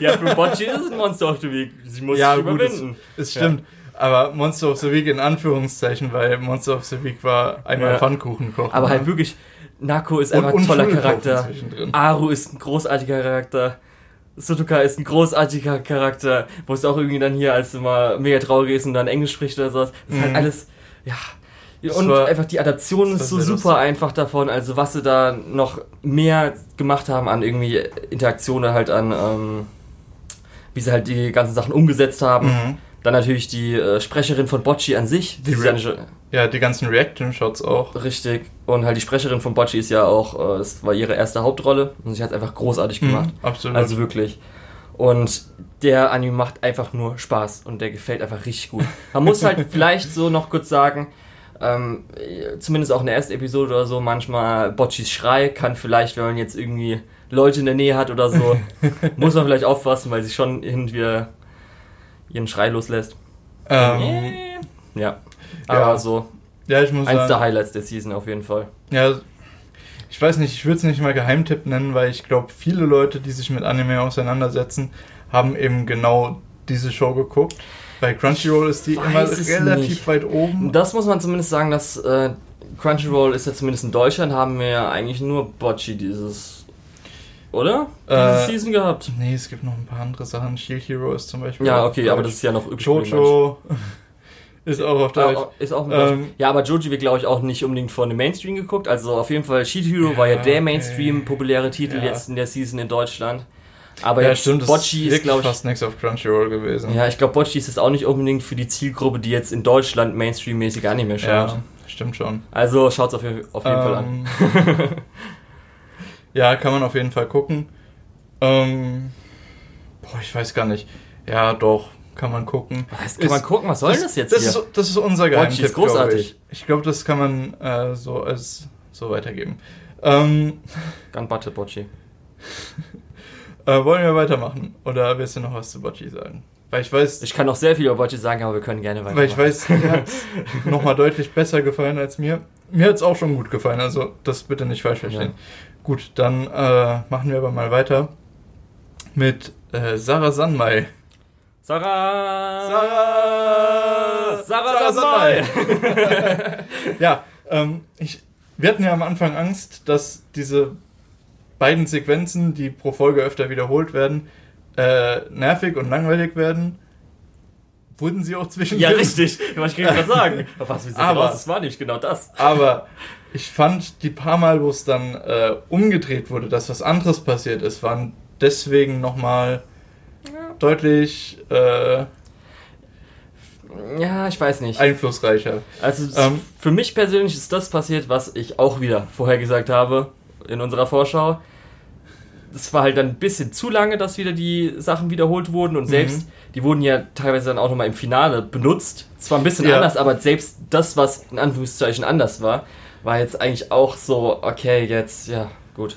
ja, für Bocci ist es ein Monster of the Week. Sie muss Ja, sich gut, es, überwinden. es stimmt. Aber Monster of the Week in Anführungszeichen, weil Monster of the Week war einmal Ja. Pfannkuchen kochen. Aber halt ne? wirklich, Nako ist einfach ein toller Charakter. Aru ist ein großartiger Charakter. Sutoka ist ein großartiger Charakter, wo es auch irgendwie dann hier als immer mega traurig ist und dann Englisch spricht oder sowas. Das ist halt Mhm. alles, ja. Das Und war- einfach die Adaption ist so super einfach davon, also was sie da noch mehr gemacht haben an irgendwie Interaktionen halt an, ähm, wie sie halt die ganzen Sachen umgesetzt haben. Mhm. Dann natürlich die äh, Sprecherin von Bocci an sich. Die ja die ganzen Reaction-Shots auch. Richtig. Und halt die Sprecherin von Bocci ist ja auch, äh, das war ihre erste Hauptrolle und sie hat es einfach großartig gemacht. Mhm, absolut. Also wirklich. Und der Anime macht einfach nur Spaß und der gefällt einfach richtig gut. Man muss halt vielleicht so noch kurz sagen, ähm, zumindest auch in der ersten Episode oder so, manchmal Boccis Schrei kann vielleicht, wenn man jetzt irgendwie Leute in der Nähe hat oder so, muss man vielleicht aufpassen, weil sie schon hin und wieder ihren Schrei loslässt. ähm, Ja. Aber Ja. so, ja, ich muss eins der sagen, Highlights der Season auf jeden Fall. ja, ich weiß nicht, ich würde es nicht mal Geheimtipp nennen, weil ich glaube, viele Leute, die sich mit Anime auseinandersetzen, haben eben genau diese Show geguckt. Bei Crunchyroll ist die immer relativ nicht. weit oben. Das muss man zumindest sagen, dass äh, Crunchyroll ist ja zumindest in Deutschland, haben wir ja eigentlich nur Bocci dieses. Oder? Diese Äh, Season gehabt. Nee, es gibt noch ein paar andere Sachen. Shield Hero ist zum Beispiel. Ja, okay, aber das ist ja noch übrig. Jojo ist auch auf Deutsch. Ah, ist auch Ähm, ja, aber Joji wird, glaube ich, auch nicht unbedingt von dem Mainstream geguckt. Also auf jeden Fall, Sheet Hero war ja Ja, der okay. Mainstream populäre Titel Ja. jetzt in der Season in Deutschland. Aber ja, jetzt stimmt, Bocci ist ist, glaube ich. fast nichts auf Crunchyroll gewesen. Ja, ich glaube, Bocci ist jetzt auch nicht unbedingt für die Zielgruppe, die jetzt in Deutschland Mainstream-mäßig Anime schaut. Ja, stimmt schon. Also schaut's auf, auf jeden Fall an. Ja, kann man auf jeden Fall gucken. Ähm, boah, ich weiß gar nicht. Ja, doch, kann man gucken. Was, kann man Ist- gucken, was soll denn das jetzt das hier? Ist, das ist unser Geheimtipp, ist großartig. glaub Ich, ich glaube, das kann man äh, so als so weitergeben. Ähm, Ganbatte Bocci. äh, wollen wir weitermachen? Oder willst du noch was zu Bocci sagen? Weil ich weiß, Ich kann noch sehr viel über Bocci sagen, aber wir können gerne weitermachen. weil ich weiß, mir hat nochmal deutlich besser gefallen als mir. Mir hat es auch schon gut gefallen, also das bitte nicht falsch verstehen. Gut, dann äh, machen wir aber mal weiter mit äh, Sarah Sanmai. Sarah! Sarah! Sarah, Sarah Sarah Ja, ähm, ich, wir hatten ja am Anfang Angst, dass diese beiden Sequenzen, die pro Folge öfter wiederholt werden, äh, nervig und langweilig werden. Wurden sie auch zwischendurch. Ja, richtig. Ich gerade sagen. Aber was, wie Aber- aus? Das war nicht genau das. Aber ich fand die paar Mal, wo es dann äh, umgedreht wurde, dass was anderes passiert ist, waren deswegen nochmal deutlich äh, Ja, ich weiß nicht. einflussreicher. Also Ähm, für mich persönlich ist das passiert, was ich auch wieder vorher gesagt habe in unserer Vorschau. Es war halt dann ein bisschen zu lange, dass wieder die Sachen wiederholt wurden und selbst, die wurden ja teilweise dann auch nochmal im Finale benutzt. Zwar ein bisschen Ja. anders, aber selbst das, was in Anführungszeichen anders war, war jetzt eigentlich auch so, okay, jetzt, ja, gut.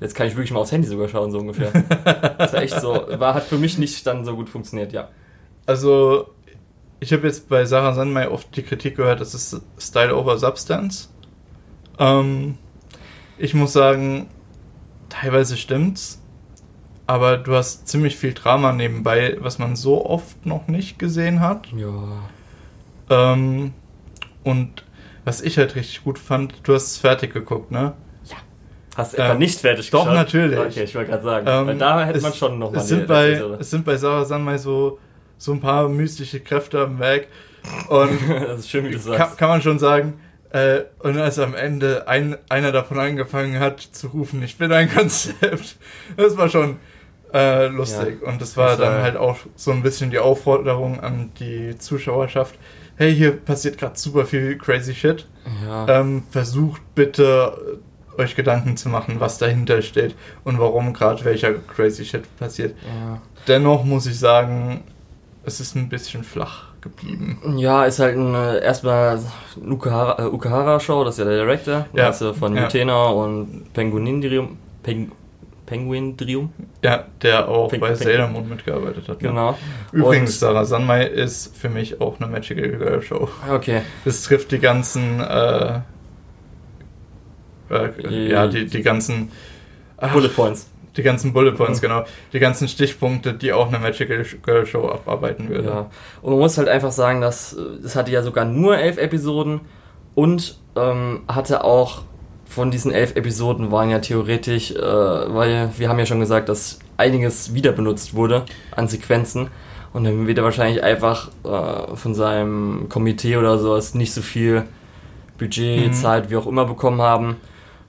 Jetzt kann ich wirklich mal aufs Handy sogar schauen, so ungefähr. das war echt so, war, hat für mich nicht dann so gut funktioniert, ja. Also, ich habe jetzt bei Sarah Sandmeier oft die Kritik gehört, das ist Style over Substance. Ähm, ich muss sagen, teilweise stimmt's. Aber du hast ziemlich viel Drama nebenbei, was man so oft noch nicht gesehen hat. Ja. Ähm, und was ich halt richtig gut fand, du hast es fertig geguckt, ne? Hast du etwa Ähm, nicht fertig doch, geschaut? natürlich. Okay, ich wollte gerade sagen. Ähm, weil da hätte es- man schon nochmal es sind bei Es sind bei Sarah Sandmeier so, so ein paar mystische Kräfte am Werk. Und das ist schön, wie du kann, sagst. kann man schon sagen. Äh, und als am Ende ein, einer davon angefangen hat zu rufen, ich bin ein Konzept, das war schon äh, lustig. Und das war Das war- dann halt auch so ein bisschen die Aufforderung an die Zuschauerschaft, hey, hier passiert gerade super viel crazy shit. Ja. Ähm, versucht bitte äh, euch Gedanken zu machen, was dahinter steht und warum gerade welcher crazy shit passiert. ja. Dennoch muss ich sagen, es ist ein bisschen flach geblieben. Ja, ist halt ein, äh, erstmal äh, Ukahara-Show, das ist ja der Director. Ja. Ist von Ja. Mutena und Penguindrium. Peng, Penguindrium? Ja, der auch Pink- bei Sailor Moon mitgearbeitet hat. ne? Genau. Übrigens, Und- Sarah Sanmai ist für mich auch eine Magical Girl Show. Okay. Das trifft die ganzen, äh, äh, ja, die, die ganzen, ach, Bullet Points. die ganzen Bullet Points, Mhm. genau, die ganzen Stichpunkte, die auch eine Magical Girl Show abarbeiten würde. Ja. Und man muss halt einfach sagen, dass äh, es hatte ja sogar nur elf Episoden und ähm, hatte auch von diesen elf Episoden waren ja theoretisch, äh, weil wir haben ja schon gesagt, dass einiges wieder benutzt wurde an Sequenzen und dann wird er wahrscheinlich einfach äh, von seinem Komitee oder sowas nicht so viel Budget, Mhm. Zeit, wie auch immer bekommen haben.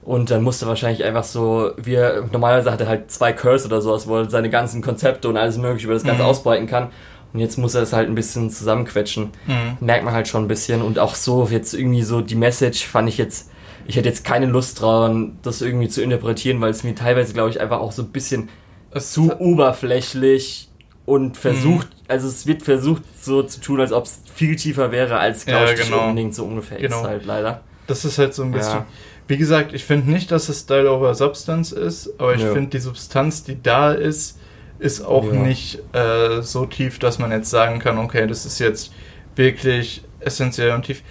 Und dann musste wahrscheinlich einfach so, wir, normalerweise hat er halt zwei Curse oder sowas, wo er seine ganzen Konzepte und alles mögliche über das Ganze Mhm. ausbreiten kann. Und jetzt muss er es halt ein bisschen zusammenquetschen. Mhm. Merkt man halt schon ein bisschen. Und auch so, jetzt irgendwie so die Message fand ich jetzt, ich hätte jetzt keine Lust dran, das irgendwie zu interpretieren, weil es mir teilweise, glaube ich, einfach auch so ein bisschen Es zu oberflächlich und versucht, Mhm. also es wird versucht so zu tun, als ob es viel tiefer wäre, als glaube Ja, ich genau. unbedingt so ungefähr Genau. ist halt leider. Das ist halt so ein bisschen. Ja. Wie gesagt, ich finde nicht, dass es Style over Substance ist, aber ich Ja. finde, die Substanz, die da ist, ist auch nicht äh, so tief, dass man jetzt sagen kann, okay, das ist jetzt wirklich essentiell und tief.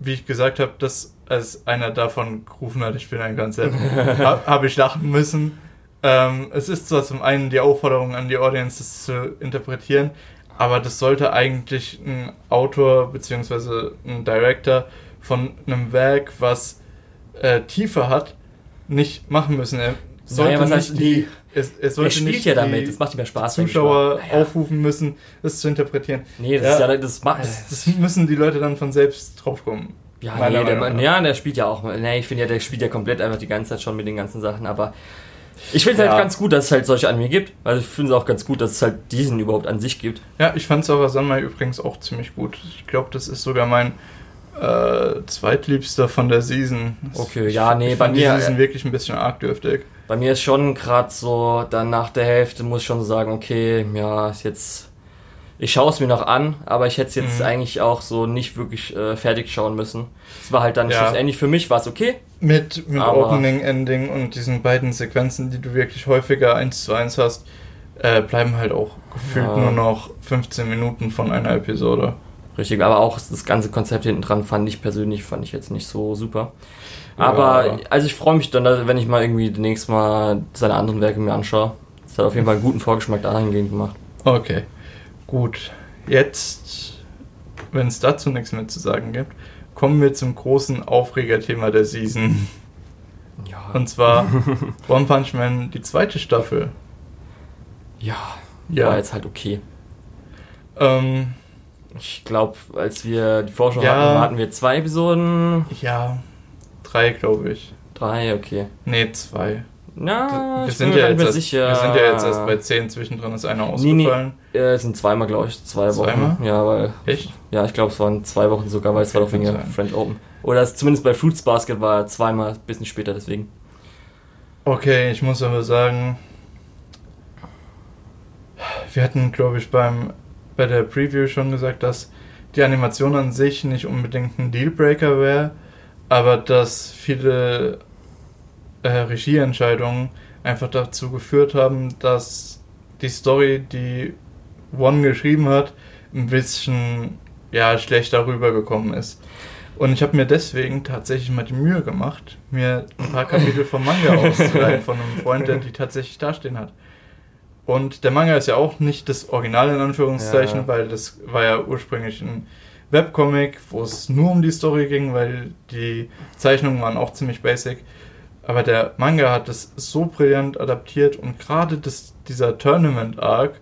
Wie ich gesagt habe, das als einer davon gerufen hat, ich bin ein Konzert, ha, habe ich lachen müssen. Ähm, es ist zwar zum einen die Aufforderung an die Audience, das zu interpretieren, aber das sollte eigentlich ein Autor bzw. ein Director von einem Werk, was äh, Tiefe hat, nicht machen müssen. Er sollte Naja, was nicht heißt die, es, es Er sollte spielt nicht ja damit, das macht ihm ja Spaß. Zuschauer. Naja. aufrufen müssen, das zu interpretieren. Nee, das Ja. ist ja, das macht. Das, das müssen die Leute dann von selbst draufkommen. Ja, Meiner nee, der, Meinung ja, der spielt ja auch. Nee, ich finde ja, der spielt ja komplett einfach die ganze Zeit schon mit den ganzen Sachen, aber ich finde es Ja. halt ganz gut, dass es halt solche Anime gibt, weil ich finde es auch ganz gut, dass es halt diesen überhaupt an sich gibt. Ja, ich fand Sarah Sanmai übrigens auch ziemlich gut. Ich glaube, das ist sogar mein äh, zweitliebster von der Season. Okay, ich, ja, nee, bei mir, Die Season äh, wirklich ein bisschen arg dürftig. Bei mir ist schon gerade so, dann nach der Hälfte muss ich schon so sagen, okay, ja, ist jetzt. Ich schaue es mir noch an, aber ich hätte es jetzt Mhm. eigentlich auch so nicht wirklich äh, fertig schauen müssen. Es war halt dann Ja. schlussendlich für mich war es okay. Mit, mit Aber- Opening, Ending und diesen beiden Sequenzen, die du wirklich häufiger eins zu eins hast, äh, bleiben halt auch gefühlt Ja. nur noch 15 Minuten von einer Episode. Richtig, aber auch das ganze Konzept hinten dran fand ich persönlich fand ich jetzt nicht so super. Aber Ja. also ich freue mich dann, wenn ich mal irgendwie demnächst mal seine anderen Werke mir anschaue. Das hat auf jeden Fall einen guten Vorgeschmack dahingehend gemacht. Okay, gut. Jetzt, wenn es dazu nichts mehr zu sagen gibt, kommen wir zum großen Aufregerthema der Season. Ja. Und zwar One Punch Man, die zweite Staffel. ja, Ja. war jetzt halt okay. Ähm, Ich glaube, als wir die Vorschau Ja. hatten, hatten wir zwei Episoden. ja, drei, glaube ich. Drei, okay. Nee, zwei. Na, wir, ich sind ja jetzt erst, sicher. wir sind ja jetzt erst bei zehn, zwischendrin ist einer Nee, nee. Äh, es sind zweimal, glaube ich, zwei Wochen. Zweimal? Ja, weil. Echt? Ja, ich glaube, es waren zwei Wochen sogar, weil es war doch wegen der. French Open. Oder es, zumindest bei Fruits Basket war er zweimal, ein bisschen später, deswegen. Okay, ich muss aber sagen, wir hatten, glaube ich, beim, bei der Preview schon gesagt, dass die Animation an sich nicht unbedingt ein Dealbreaker wäre, aber dass viele äh, Regieentscheidungen einfach dazu geführt haben, dass die Story, die One geschrieben hat, ein bisschen ja, schlechter rübergekommen ist. Und ich habe mir deswegen tatsächlich mal die Mühe gemacht, mir ein paar Kapitel vom Manga auszuleihen von einem Freund, der die tatsächlich dastehen hat. Und der Manga ist ja auch nicht das Original in Anführungszeichen, Ja. weil das war ja ursprünglich ein Webcomic, wo es nur um die Story ging, weil die Zeichnungen waren auch ziemlich basic. Aber der Manga hat das so brillant adaptiert und gerade dieser Tournament-Arc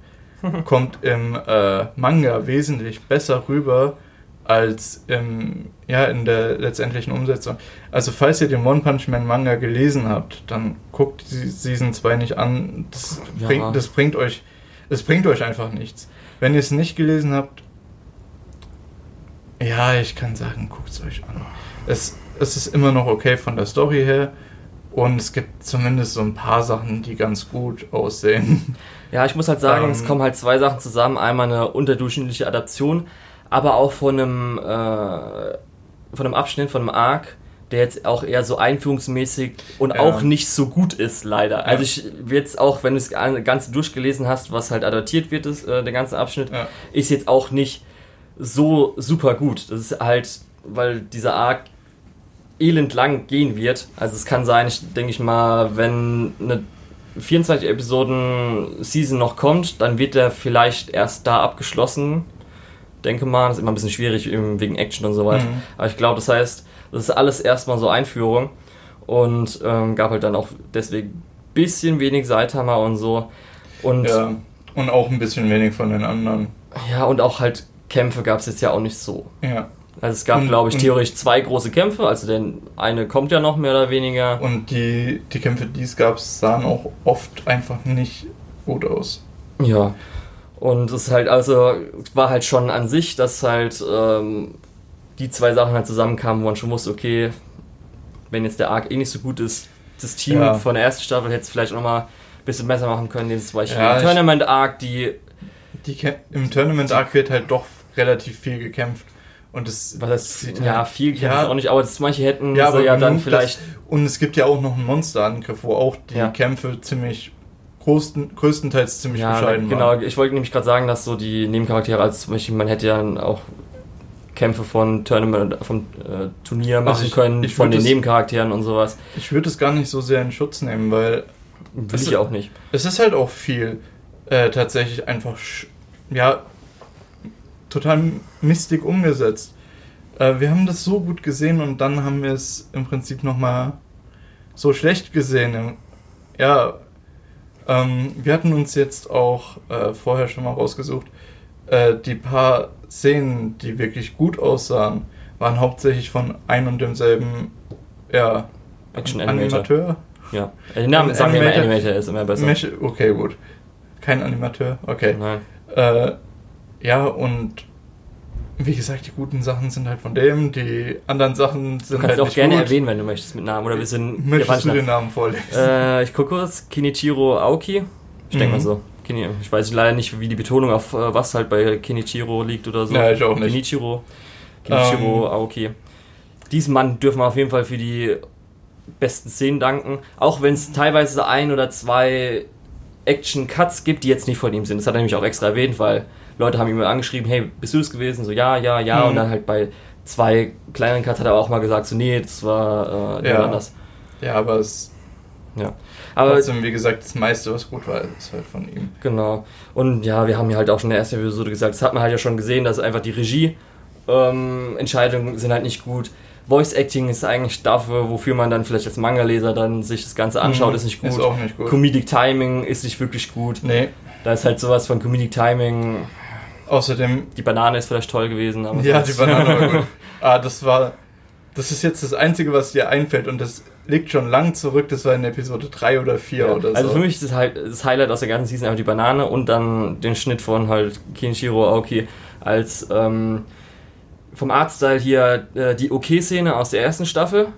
kommt im äh, Manga wesentlich besser rüber als im, ja, in der letztendlichen Umsetzung. Also falls ihr den One Punch Man Manga gelesen habt, dann guckt die Season 2 nicht an. Das, Ja. bringt, das bringt euch das bringt euch einfach nichts. Wenn ihr es nicht gelesen habt, Ja, ich kann sagen, guckt es euch an. Es, es ist immer noch okay von der Story her. Und es gibt zumindest so ein paar Sachen, die ganz gut aussehen. Ja, ich muss halt sagen, ähm, es kommen halt zwei Sachen zusammen. Einmal eine unterdurchschnittliche Adaption, aber auch von einem, äh, von einem Abschnitt, von einem Arc, der jetzt auch eher so einführungsmäßig und ja. auch nicht so gut ist, leider. Ja. Also ich jetzt auch, wenn du das Ganze durchgelesen hast, was halt adaptiert wird, ist, äh, der ganze Abschnitt, ja. ist jetzt auch nicht so super gut. Das ist halt, weil dieser Arc elend lang gehen wird. Also es kann sein, ich denke ich mal, wenn eine 24 Episoden Season noch kommt, dann wird der vielleicht erst da abgeschlossen. Denke mal, das ist immer ein bisschen schwierig wegen Action und so weiter. Mhm. Aber ich glaube, das heißt, das ist alles erstmal so Einführung und ähm, gab halt dann auch deswegen ein bisschen wenig Seithammer und so. Und, ja, und auch ein bisschen wenig von den anderen. Ja, und auch halt Kämpfe gab es jetzt ja auch nicht so. Ja. Also es gab, glaube ich, theoretisch zwei große Kämpfe. Also der eine kommt ja noch mehr oder weniger. Und die, die Kämpfe, die es gab, sahen auch oft einfach nicht gut aus. Ja. Und es halt, also, war halt schon an sich, dass halt ähm, die zwei Sachen halt zusammenkamen, wo man schon wusste, okay, wenn jetzt der Arc eh nicht so gut ist, das Team ja. von der ersten Staffel hätte es vielleicht auch mal ein bisschen besser machen können. Jetzt zum Beispiel ja, Tournament Arc, die. die Im Tournament Arc wird halt doch relativ viel gekämpft. Und das, was heißt, ja, viel ja, das auch nicht, aber das, manche hätten ja, ja dann vielleicht. Das, und es gibt ja auch noch einen Monsterangriff, wo auch die ja. Kämpfe ziemlich größten, größtenteils ziemlich ja, bescheiden genau, waren. Genau, ich wollte nämlich gerade sagen, dass so die Nebencharaktere, als zum Beispiel, man hätte ja auch Kämpfe von Tournament, vom äh, Turnier also machen also ich, können, ich von den Nebencharakteren und sowas. Ich würde es gar nicht so sehr in Schutz nehmen, weil. Will ich auch nicht. Es ist halt auch viel äh, tatsächlich einfach, ja, total mistig umgesetzt. Äh, wir haben das so gut gesehen und dann haben wir es im Prinzip nochmal so schlecht gesehen. Ja, ähm, wir hatten uns jetzt auch äh, vorher schon mal rausgesucht, äh, die paar Szenen, die wirklich gut aussahen, waren hauptsächlich von ein und demselben ja, Action Animateur. Ja, den Namen sagen wir immer Animator ist immer besser. Okay, gut. Kein Animateur, okay. Nein. Äh, ja, und wie gesagt, die guten Sachen sind halt von dem, die anderen Sachen sind du halt auch gerne gut. erwähnen, wenn du möchtest mit Namen oder wir sind. Möchtest du den Namen vorlesen? Äh, ich gucke kurz. Kinichiro Aoki. Ich denke mhm. mal so. Ich weiß leider nicht, wie die Betonung auf äh, was halt bei Kinichiro liegt oder so. Ja, ich auch nicht. Kinichiro. Kinichiro. Ähm. Aoki. Diesem Mann dürfen wir auf jeden Fall für die besten Szenen danken. Auch wenn es teilweise ein oder zwei Action-Cuts gibt, die jetzt nicht von ihm sind. Das hat er nämlich auch extra erwähnt, weil Leute haben ihn mal angeschrieben, hey, bist du es gewesen? So, ja, ja, ja. Mhm. Und dann halt bei zwei kleineren Cuts hat er auch mal gesagt, so, nee, das war äh, ja. anders. Ja, aber es. Ja. Aber trotzdem, wie gesagt, das meiste, was gut war, ist halt von ihm. Genau. Und ja, wir haben ja halt auch schon in der ersten Episode gesagt, das hat man halt ja schon gesehen, dass einfach die Regie ähm, sind halt nicht gut. Voice Acting ist eigentlich dafür, wofür man dann vielleicht als Manga-Leser dann sich das Ganze anschaut, mhm, ist nicht gut. Ist auch nicht gut. Comedic Timing ist nicht wirklich gut. Nee. Da ist halt sowas von Comedic Timing. Außerdem. Die Banane ist vielleicht toll gewesen. Aber ja, die Banane war gut. Ah, das war. Das ist jetzt das Einzige, was dir einfällt und das liegt schon lang zurück. Das war in Episode 3 oder 4 ja. oder so. Also für mich ist das, das Highlight aus der ganzen Season einfach die Banane und dann den Schnitt von halt Kinshiro Aoki als ähm, vom Artstyle hier äh, die OK-Szene aus der ersten Staffel,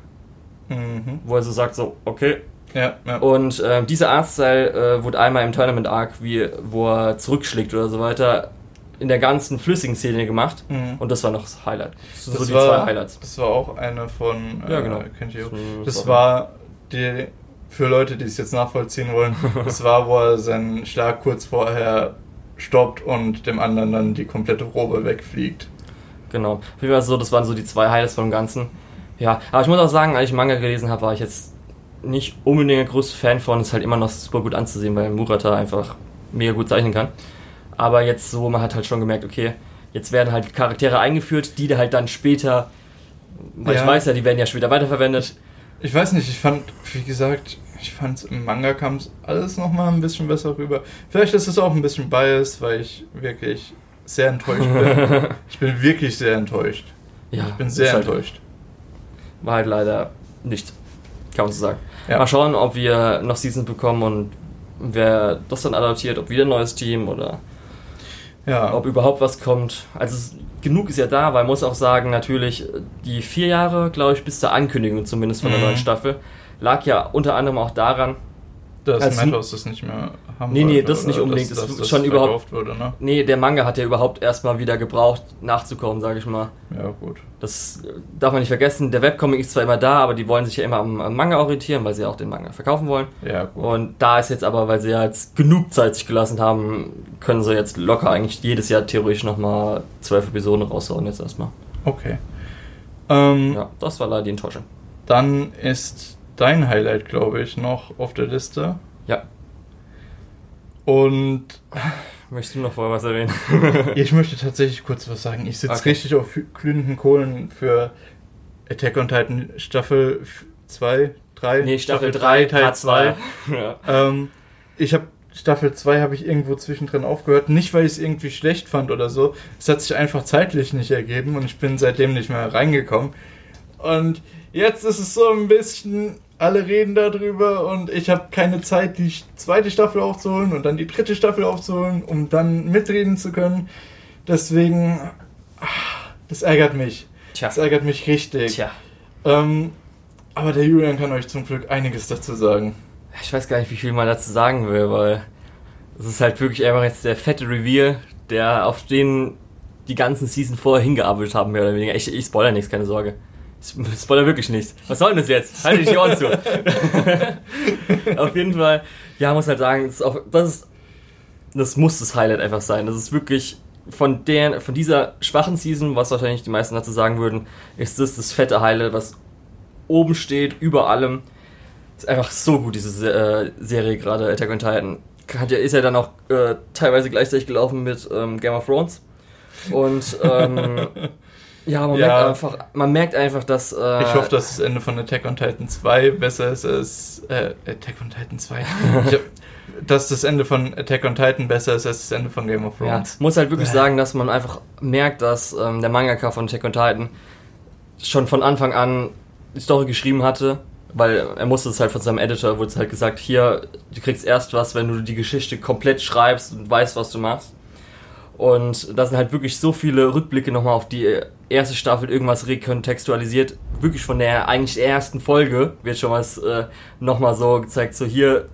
mhm. wo er so sagt so, okay, ja, ja. Und äh, dieser Artstyle äh, wurde einmal im Tournament Arc, wie, wo er zurückschlägt oder so weiter, in der ganzen flüssigen Szene gemacht. Mhm. Und das war noch das Highlight. So das die war, zwei Highlights. Das war auch eine von. Äh, ja, genau. Das war die. Für Leute, die es jetzt nachvollziehen wollen, das war, wo er seinen Schlag kurz vorher stoppt und dem anderen dann die komplette Robe wegfliegt. Genau. Wie war so, das waren so die zwei Highlights vom Ganzen. Ja, aber ich muss auch sagen, als ich Manga gelesen habe, war ich jetzt nicht unbedingt der größte Fan von, ist halt immer noch super gut anzusehen, weil Murata einfach mega gut zeichnen kann. Aber jetzt so, man hat halt schon gemerkt, okay, jetzt werden halt Charaktere eingeführt, die halt dann später, weil ja. ich weiß ja, die werden ja später weiterverwendet. Ich weiß nicht, ich fand, wie gesagt, ich fand im Manga kam es alles nochmal ein bisschen besser rüber. Vielleicht ist es auch ein bisschen biased, weil ich wirklich sehr enttäuscht bin. ich bin wirklich sehr enttäuscht. Ja, ich bin sehr halt enttäuscht. War halt leider nicht, kann man so sagen. Ja. Mal schauen, ob wir noch Seasons bekommen und wer das dann adaptiert, ob wieder ein neues Team oder. Ja. ob überhaupt was kommt. Also genug ist ja da, weil man muss auch sagen, natürlich die vier Jahre, glaube ich, bis zur Ankündigung zumindest von der Mhm. neuen Staffel, lag ja unter anderem auch daran, Dass Also- Madhouse das nicht mehr haben Nee, nee, das nicht unbedingt. Dass, Das dass ist schon überhaupt- Wurde, ne? nee, der Manga hat ja überhaupt erstmal wieder gebraucht, nachzukommen, sage ich mal. Ja, gut. Das äh, darf man nicht vergessen. Der Webcomic ist zwar immer da, aber die wollen sich ja immer am, am Manga orientieren, weil sie ja auch den Manga verkaufen wollen. Ja, gut. Und da ist jetzt aber, weil sie ja jetzt genug Zeit sich gelassen haben, können sie jetzt locker eigentlich jedes Jahr theoretisch nochmal zwölf Episoden raushauen jetzt erstmal. Okay. Ähm, Ja, das war leider die Enttäuschung. Dann ist dein Highlight, glaube ich, noch auf der Liste. Ja. Und Möchtest du noch vorher was erwähnen? ich möchte tatsächlich kurz was sagen. Ich sitze Okay. richtig auf glühenden Kohlen für Attack on Titan Staffel 2, 3. nee, Staffel 3, Teil Part 2. 2. Ja. Ähm, ich habe Staffel 2 habe ich irgendwo zwischendrin aufgehört. Nicht, weil ich es irgendwie schlecht fand oder so. Es hat sich einfach zeitlich nicht ergeben und ich bin seitdem nicht mehr reingekommen. Und jetzt ist es so ein bisschen, alle reden darüber und ich habe keine Zeit, die zweite Staffel aufzuholen und dann die dritte Staffel aufzuholen, um dann mitreden zu können. Deswegen, ah, das ärgert mich. Tja. Das ärgert mich richtig. Tja. Ähm, aber der Julian kann euch zum Glück einiges dazu sagen. Ich weiß gar nicht, wie viel man dazu sagen will, weil es ist halt wirklich einfach jetzt der fette Reveal, der auf den die ganzen Season vorher hingearbeitet haben, mehr oder weniger. Ich, ich spoiler nichts, keine Sorge. Ich spoiler wirklich nichts. Was soll denn das jetzt? Halt dich die Ohren zu. auf jeden Fall, ja, muss halt sagen, das ist, auch, das, ist, das muss das Highlight einfach sein. Das ist wirklich von, der, von dieser schwachen Season, was wahrscheinlich die meisten dazu sagen würden, ist das das fette Highlight, was oben steht, über allem. Ist einfach so gut, diese Se äh, Serie gerade, Attack on Titan. Hat ja, ist ja dann auch äh, teilweise gleichzeitig gelaufen mit ähm, Game of Thrones. Und ähm, ja, man, Ja. Merkt einfach, man merkt einfach, dass. Äh, Ich hoffe, dass das Ende von Attack on Titan 2 besser ist als äh, Attack on Titan 2. Ich hab, dass das Ende von Attack on Titan besser ist als das Ende von Game of Ja, Thrones. muss halt wirklich Bäh. sagen, dass man einfach merkt, dass ähm, der Mangaka von Attack on Titan schon von Anfang an die Story geschrieben hatte, weil er musste es halt von seinem Editor, wurde es halt gesagt, hier, du kriegst erst was, wenn du die Geschichte komplett schreibst und weißt, was du machst. Und da sind halt wirklich so viele Rückblicke nochmal auf die erste Staffel, irgendwas rekontextualisiert. Wirklich von der eigentlich ersten Folge wird schon was äh, nochmal so gezeigt, so hier,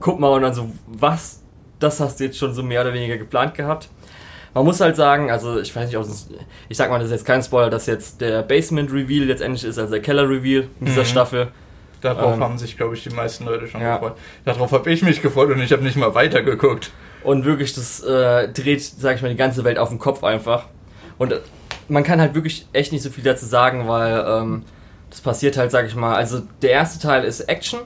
guck mal und dann so, was, das hast du jetzt schon so mehr oder weniger geplant gehabt. Man muss halt sagen, also ich weiß nicht, ob es, ich sag mal, das ist jetzt kein Spoiler, dass jetzt der Basement Reveal letztendlich ist, also der Keller Reveal in dieser Mhm. Staffel. Darauf Ähm, haben sich, glaube ich, die meisten Leute schon ja. gefreut. Darauf habe ich mich gefreut und ich habe nicht mal weitergeguckt. Und wirklich, das äh, dreht, sag ich mal, die ganze Welt auf den Kopf einfach. Und man kann halt wirklich echt nicht so viel dazu sagen, weil ähm, das passiert halt, sag ich mal, also der erste Teil ist Action.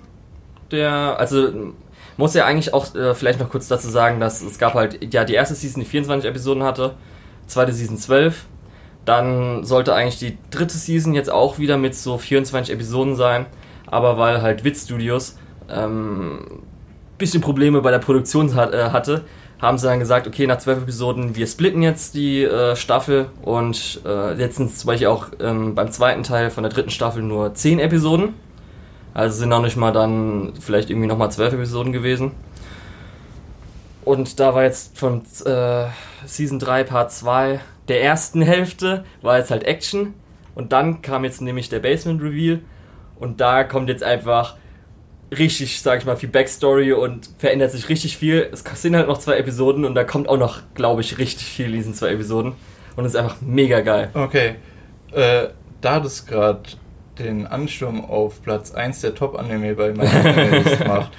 Der, also muss ja eigentlich auch äh, vielleicht noch kurz dazu sagen, dass es gab halt, ja, die erste Season, die 24 Episoden hatte, zweite Season 12. Dann sollte eigentlich die dritte Season jetzt auch wieder mit so 24 Episoden sein. Aber weil halt Wit Studios ähm, bisschen Probleme bei der Produktion hat, äh, hatte, haben sie dann gesagt, okay, nach zwölf Episoden, wir splitten jetzt die äh, Staffel und äh, es zum Beispiel auch ähm, beim zweiten Teil von der dritten Staffel nur zehn Episoden. Also sind auch nicht mal dann vielleicht irgendwie nochmal zwölf Episoden gewesen. Und da war jetzt von äh, Season 3 Part 2 der ersten Hälfte war jetzt halt Action und dann kam jetzt nämlich der Basement Reveal und da kommt jetzt einfach richtig, sag ich mal, viel Backstory und verändert sich richtig viel. Es sind halt noch zwei Episoden und da kommt auch noch, glaube ich, richtig viel in diesen zwei Episoden und es ist einfach mega geil. Okay. Äh, da das gerade den Ansturm auf Platz 1 der Top-Anime bei meiner macht,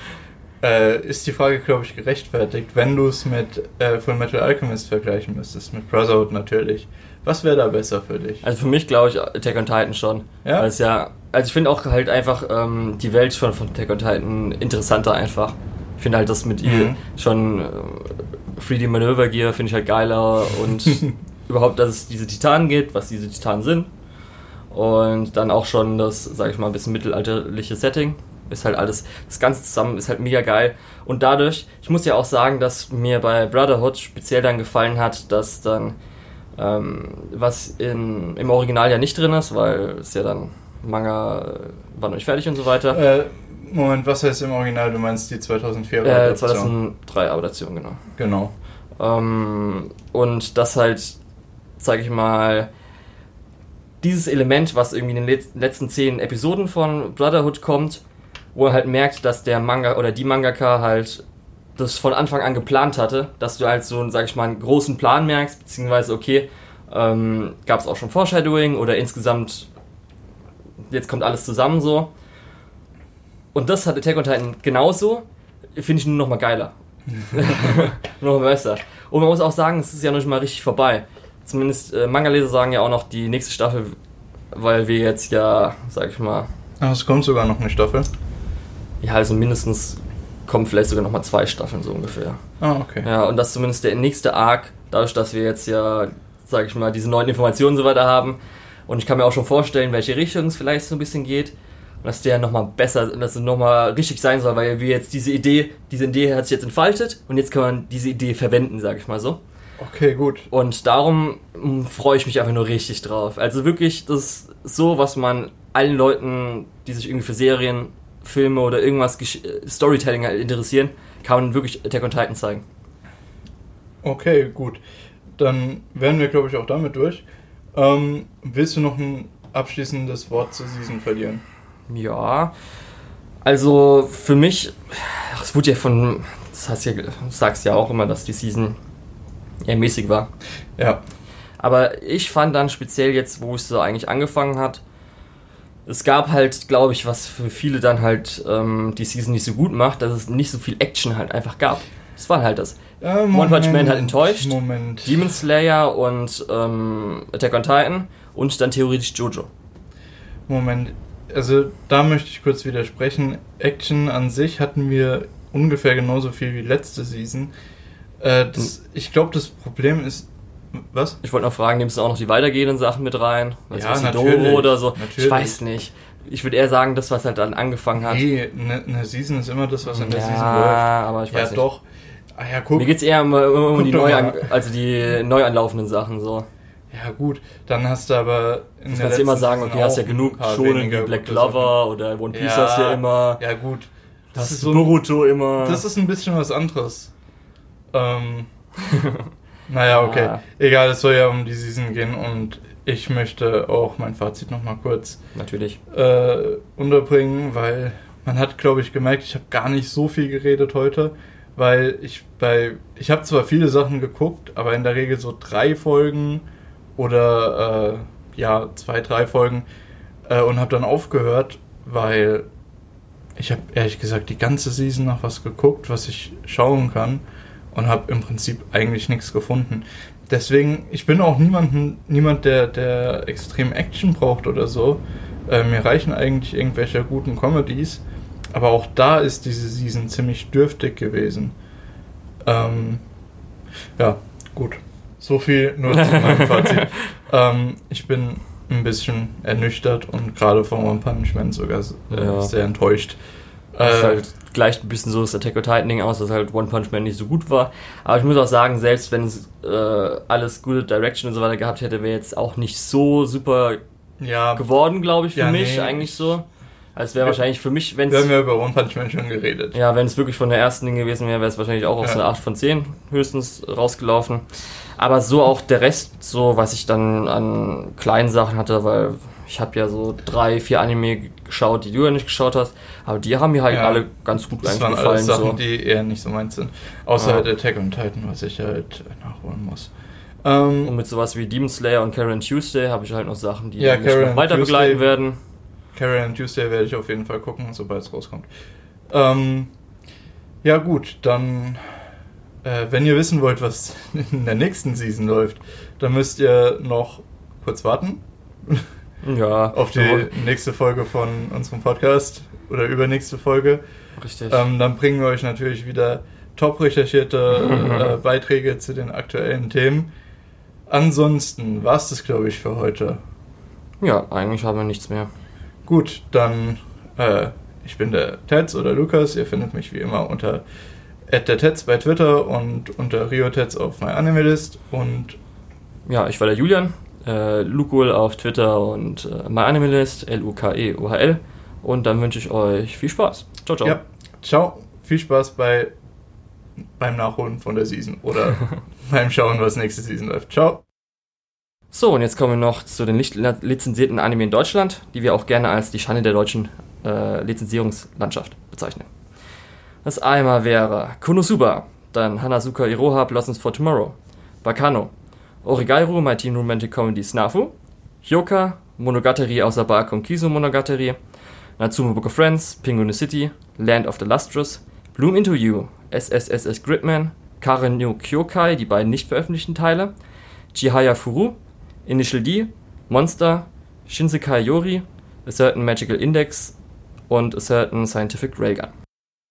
äh, ist die Frage, glaube ich, gerechtfertigt, wenn du es mit äh, Full Metal Alchemist vergleichen müsstest, mit Brotherhood natürlich. Was wäre da besser für dich? Also für mich glaube ich Attack on Titan schon. Ja? Weil es ja, also ich finde auch halt einfach ähm, die Welt schon von Attack on Titan interessanter einfach. Ich finde halt das mit ihr Mhm. schon äh, 3D Manöver Gear finde ich halt geiler und überhaupt, dass es diese Titanen gibt, was diese Titanen sind. Und dann auch schon das, sag ich mal, ein bisschen mittelalterliche Setting. Ist halt alles, das Ganze zusammen ist halt mega geil. Und dadurch, ich muss ja auch sagen, dass mir bei Brotherhood speziell dann gefallen hat, dass dann, ähm, was in, im Original ja nicht drin ist, weil es ja dann Manga äh, war noch nicht fertig und so weiter. Äh, Moment, was heißt im Original? Du meinst die 2004 Äh, Adaption? 2003 Adaption, genau. Genau. Ähm, und das halt, sag ich mal, dieses Element, was irgendwie in den letzten zehn Episoden von Brotherhood kommt, wo er halt merkt, dass der Manga oder die Mangaka halt das von Anfang an geplant hatte, dass du halt so, sag ich mal, einen großen Plan merkst, beziehungsweise, okay, ähm, gab es auch schon Foreshadowing oder insgesamt, jetzt kommt alles zusammen so. Und das hat Attack on Titan genauso, finde ich nur noch mal geiler. noch mal besser. Und man muss auch sagen, es ist ja noch nicht mal richtig vorbei. Zumindest äh, Manga-Leser sagen ja auch noch die nächste Staffel, weil wir jetzt ja, sag ich mal. Ach, es kommt sogar noch eine Staffel. Ja, also mindestens kommen vielleicht sogar noch mal zwei Staffeln so ungefähr. Ah, okay. Ja, und das ist zumindest der nächste Arc, dadurch, dass wir jetzt ja, sag ich mal, diese neuen Informationen und so weiter haben. Und ich kann mir auch schon vorstellen, welche Richtung es vielleicht so ein bisschen geht. Und dass der nochmal besser, dass es nochmal richtig sein soll, weil wir jetzt diese Idee, diese Idee hat sich jetzt entfaltet und jetzt kann man diese Idee verwenden, sag ich mal so. Okay, gut. Und darum hm, freue ich mich einfach nur richtig drauf. Also wirklich, das ist so, was man allen Leuten, die sich irgendwie für Serien, Filme oder irgendwas Storytelling halt interessieren, kann man wirklich Attack on Titan zeigen. Okay, gut. Dann wären wir, glaube ich, auch damit durch. Ähm, willst du noch ein abschließendes Wort zur Season verlieren? Ja, also für mich, es wurde ja von, das heißt ja, du sagst ja auch immer, dass die Season eher mäßig war. Ja. Aber ich fand dann speziell jetzt, wo es so eigentlich angefangen hat, es gab halt, glaube ich, was für viele dann halt ähm, die Season nicht so gut macht, dass es nicht so viel Action halt einfach gab. Das war halt das. Äh, One Punch Man hat enttäuscht. Moment. Demon Slayer und ähm, Attack on Titan und dann theoretisch Jojo. Moment. Also da möchte ich kurz widersprechen. Action an sich hatten wir ungefähr genauso viel wie letzte Season. Äh, das, hm. ich glaube, das Problem ist. Was? Ich wollte noch fragen, nimmst du auch noch die weitergehenden Sachen mit rein? Also ja, natürlich. oder so? Natürlich. Ich weiß nicht. Ich würde eher sagen, das, was halt dann angefangen hat. Nee, eine ne Season ist immer das, was in der ja, Season läuft. Ja, aber ich weiß ja, nicht. doch. Ah ja, guck. Mir geht es eher um, um, um die, neu mal. also die neu anlaufenden Sachen so. Ja gut, dann hast du aber in Du der kannst ja immer sagen, okay, hast ja genug weniger wie Black Clover oder One Piece hast du ja immer. Ja gut. Das hast ist du so Boruto immer. Das ist ein bisschen was anderes. Ähm, naja, okay. Ja. Egal, es soll ja um die Season gehen und ich möchte auch mein Fazit nochmal kurz Natürlich. äh, unterbringen, weil man hat, glaube ich, gemerkt, ich habe gar nicht so viel geredet heute, weil ich bei, ich habe zwar viele Sachen geguckt, aber in der Regel so drei Folgen oder äh, ja, zwei, drei Folgen äh, und habe dann aufgehört, weil ich habe ehrlich gesagt die ganze Season nach was geguckt, was ich schauen kann und habe im Prinzip eigentlich nichts gefunden. Deswegen, ich bin auch niemanden, niemand, der, der extrem Action braucht oder so. Äh, mir reichen eigentlich irgendwelche guten Comedies. Aber auch da ist diese Season ziemlich dürftig gewesen. Ähm, ja, gut. So viel nur zu meinem Fazit. ähm, ich bin ein bisschen ernüchtert und gerade von One Punch Man sogar äh, Ja. sehr enttäuscht. Das Äh, halt gleicht ein bisschen so das Attack on Titan Ding aus, dass halt One Punch Man nicht so gut war. Aber ich muss auch sagen, selbst wenn es äh, alles gute Direction und so weiter gehabt hätte, wäre jetzt auch nicht so super ja, geworden, glaube ich, für Ja, mich nee. eigentlich so. Also es wäre Wir- wahrscheinlich für mich, wenn wir es haben ja über One Punch Man schon geredet. ja, wenn es wirklich von der ersten Ding gewesen wäre, wäre es wahrscheinlich auch auf Ja. so eine 8 von 10 höchstens rausgelaufen. Aber so auch der Rest, so was ich dann an kleinen Sachen hatte, weil ich habe ja so drei, vier Anime geschaut, die du ja nicht geschaut hast, aber die haben mir halt Ja. alle ganz gut Das eigentlich waren gefallen. alles Sachen, so. die eher nicht so meins sind. Außer Ja. halt Attack on Titan, was ich halt nachholen muss. Ähm, Und mit sowas wie Demon Slayer und Karen Tuesday habe ich halt noch Sachen, die Ja, mich noch weiter Tuesday- begleiten werden. Carol and Tuesday werde ich auf jeden Fall gucken, sobald es rauskommt. Ähm, ja gut, dann äh, wenn ihr wissen wollt, was in der nächsten Season läuft, dann müsst ihr noch kurz warten Ja, auf die nächste Folge von unserem Podcast oder übernächste Folge. richtig. Ähm, dann bringen wir euch natürlich wieder top recherchierte äh, Beiträge zu den aktuellen Themen. Ansonsten war es das, glaube ich, für heute. ja, eigentlich haben wir nichts mehr. Gut, dann äh, ich bin der Tetz oder Lukas. Ihr findet mich wie immer unter der Tetz bei Twitter und unter RioTetz auf MyAnimeList und Ja, ich war der Julian, äh, Lukul auf Twitter und äh, MyAnimeList, beim Nachholen von der Season oder beim Schauen, was nächste Season läuft. Ciao. So, und jetzt kommen wir noch zu den nicht lizenzierten Anime in Deutschland, die wir auch gerne als die Schande der deutschen äh, Lizenzierungslandschaft bezeichnen. Das einmal wäre Konosuba, dann Hanazuka Iroha Blossoms for Tomorrow, Bakano, Origairu My Teen Romantic Comedy Snafu, Hyoka, Monogatari außer und Kiso Monogatari, Natsume Book of Friends, Penguin City, Land of the Lustrous, Bloom Into You, SSSS Gridman, Karen Kyokai, die beiden nicht veröffentlichten Teile, Chihaya Furu, Initial D, Monster, Shinsekai Yori, A Certain Magical Index und A Certain Scientific Railgun.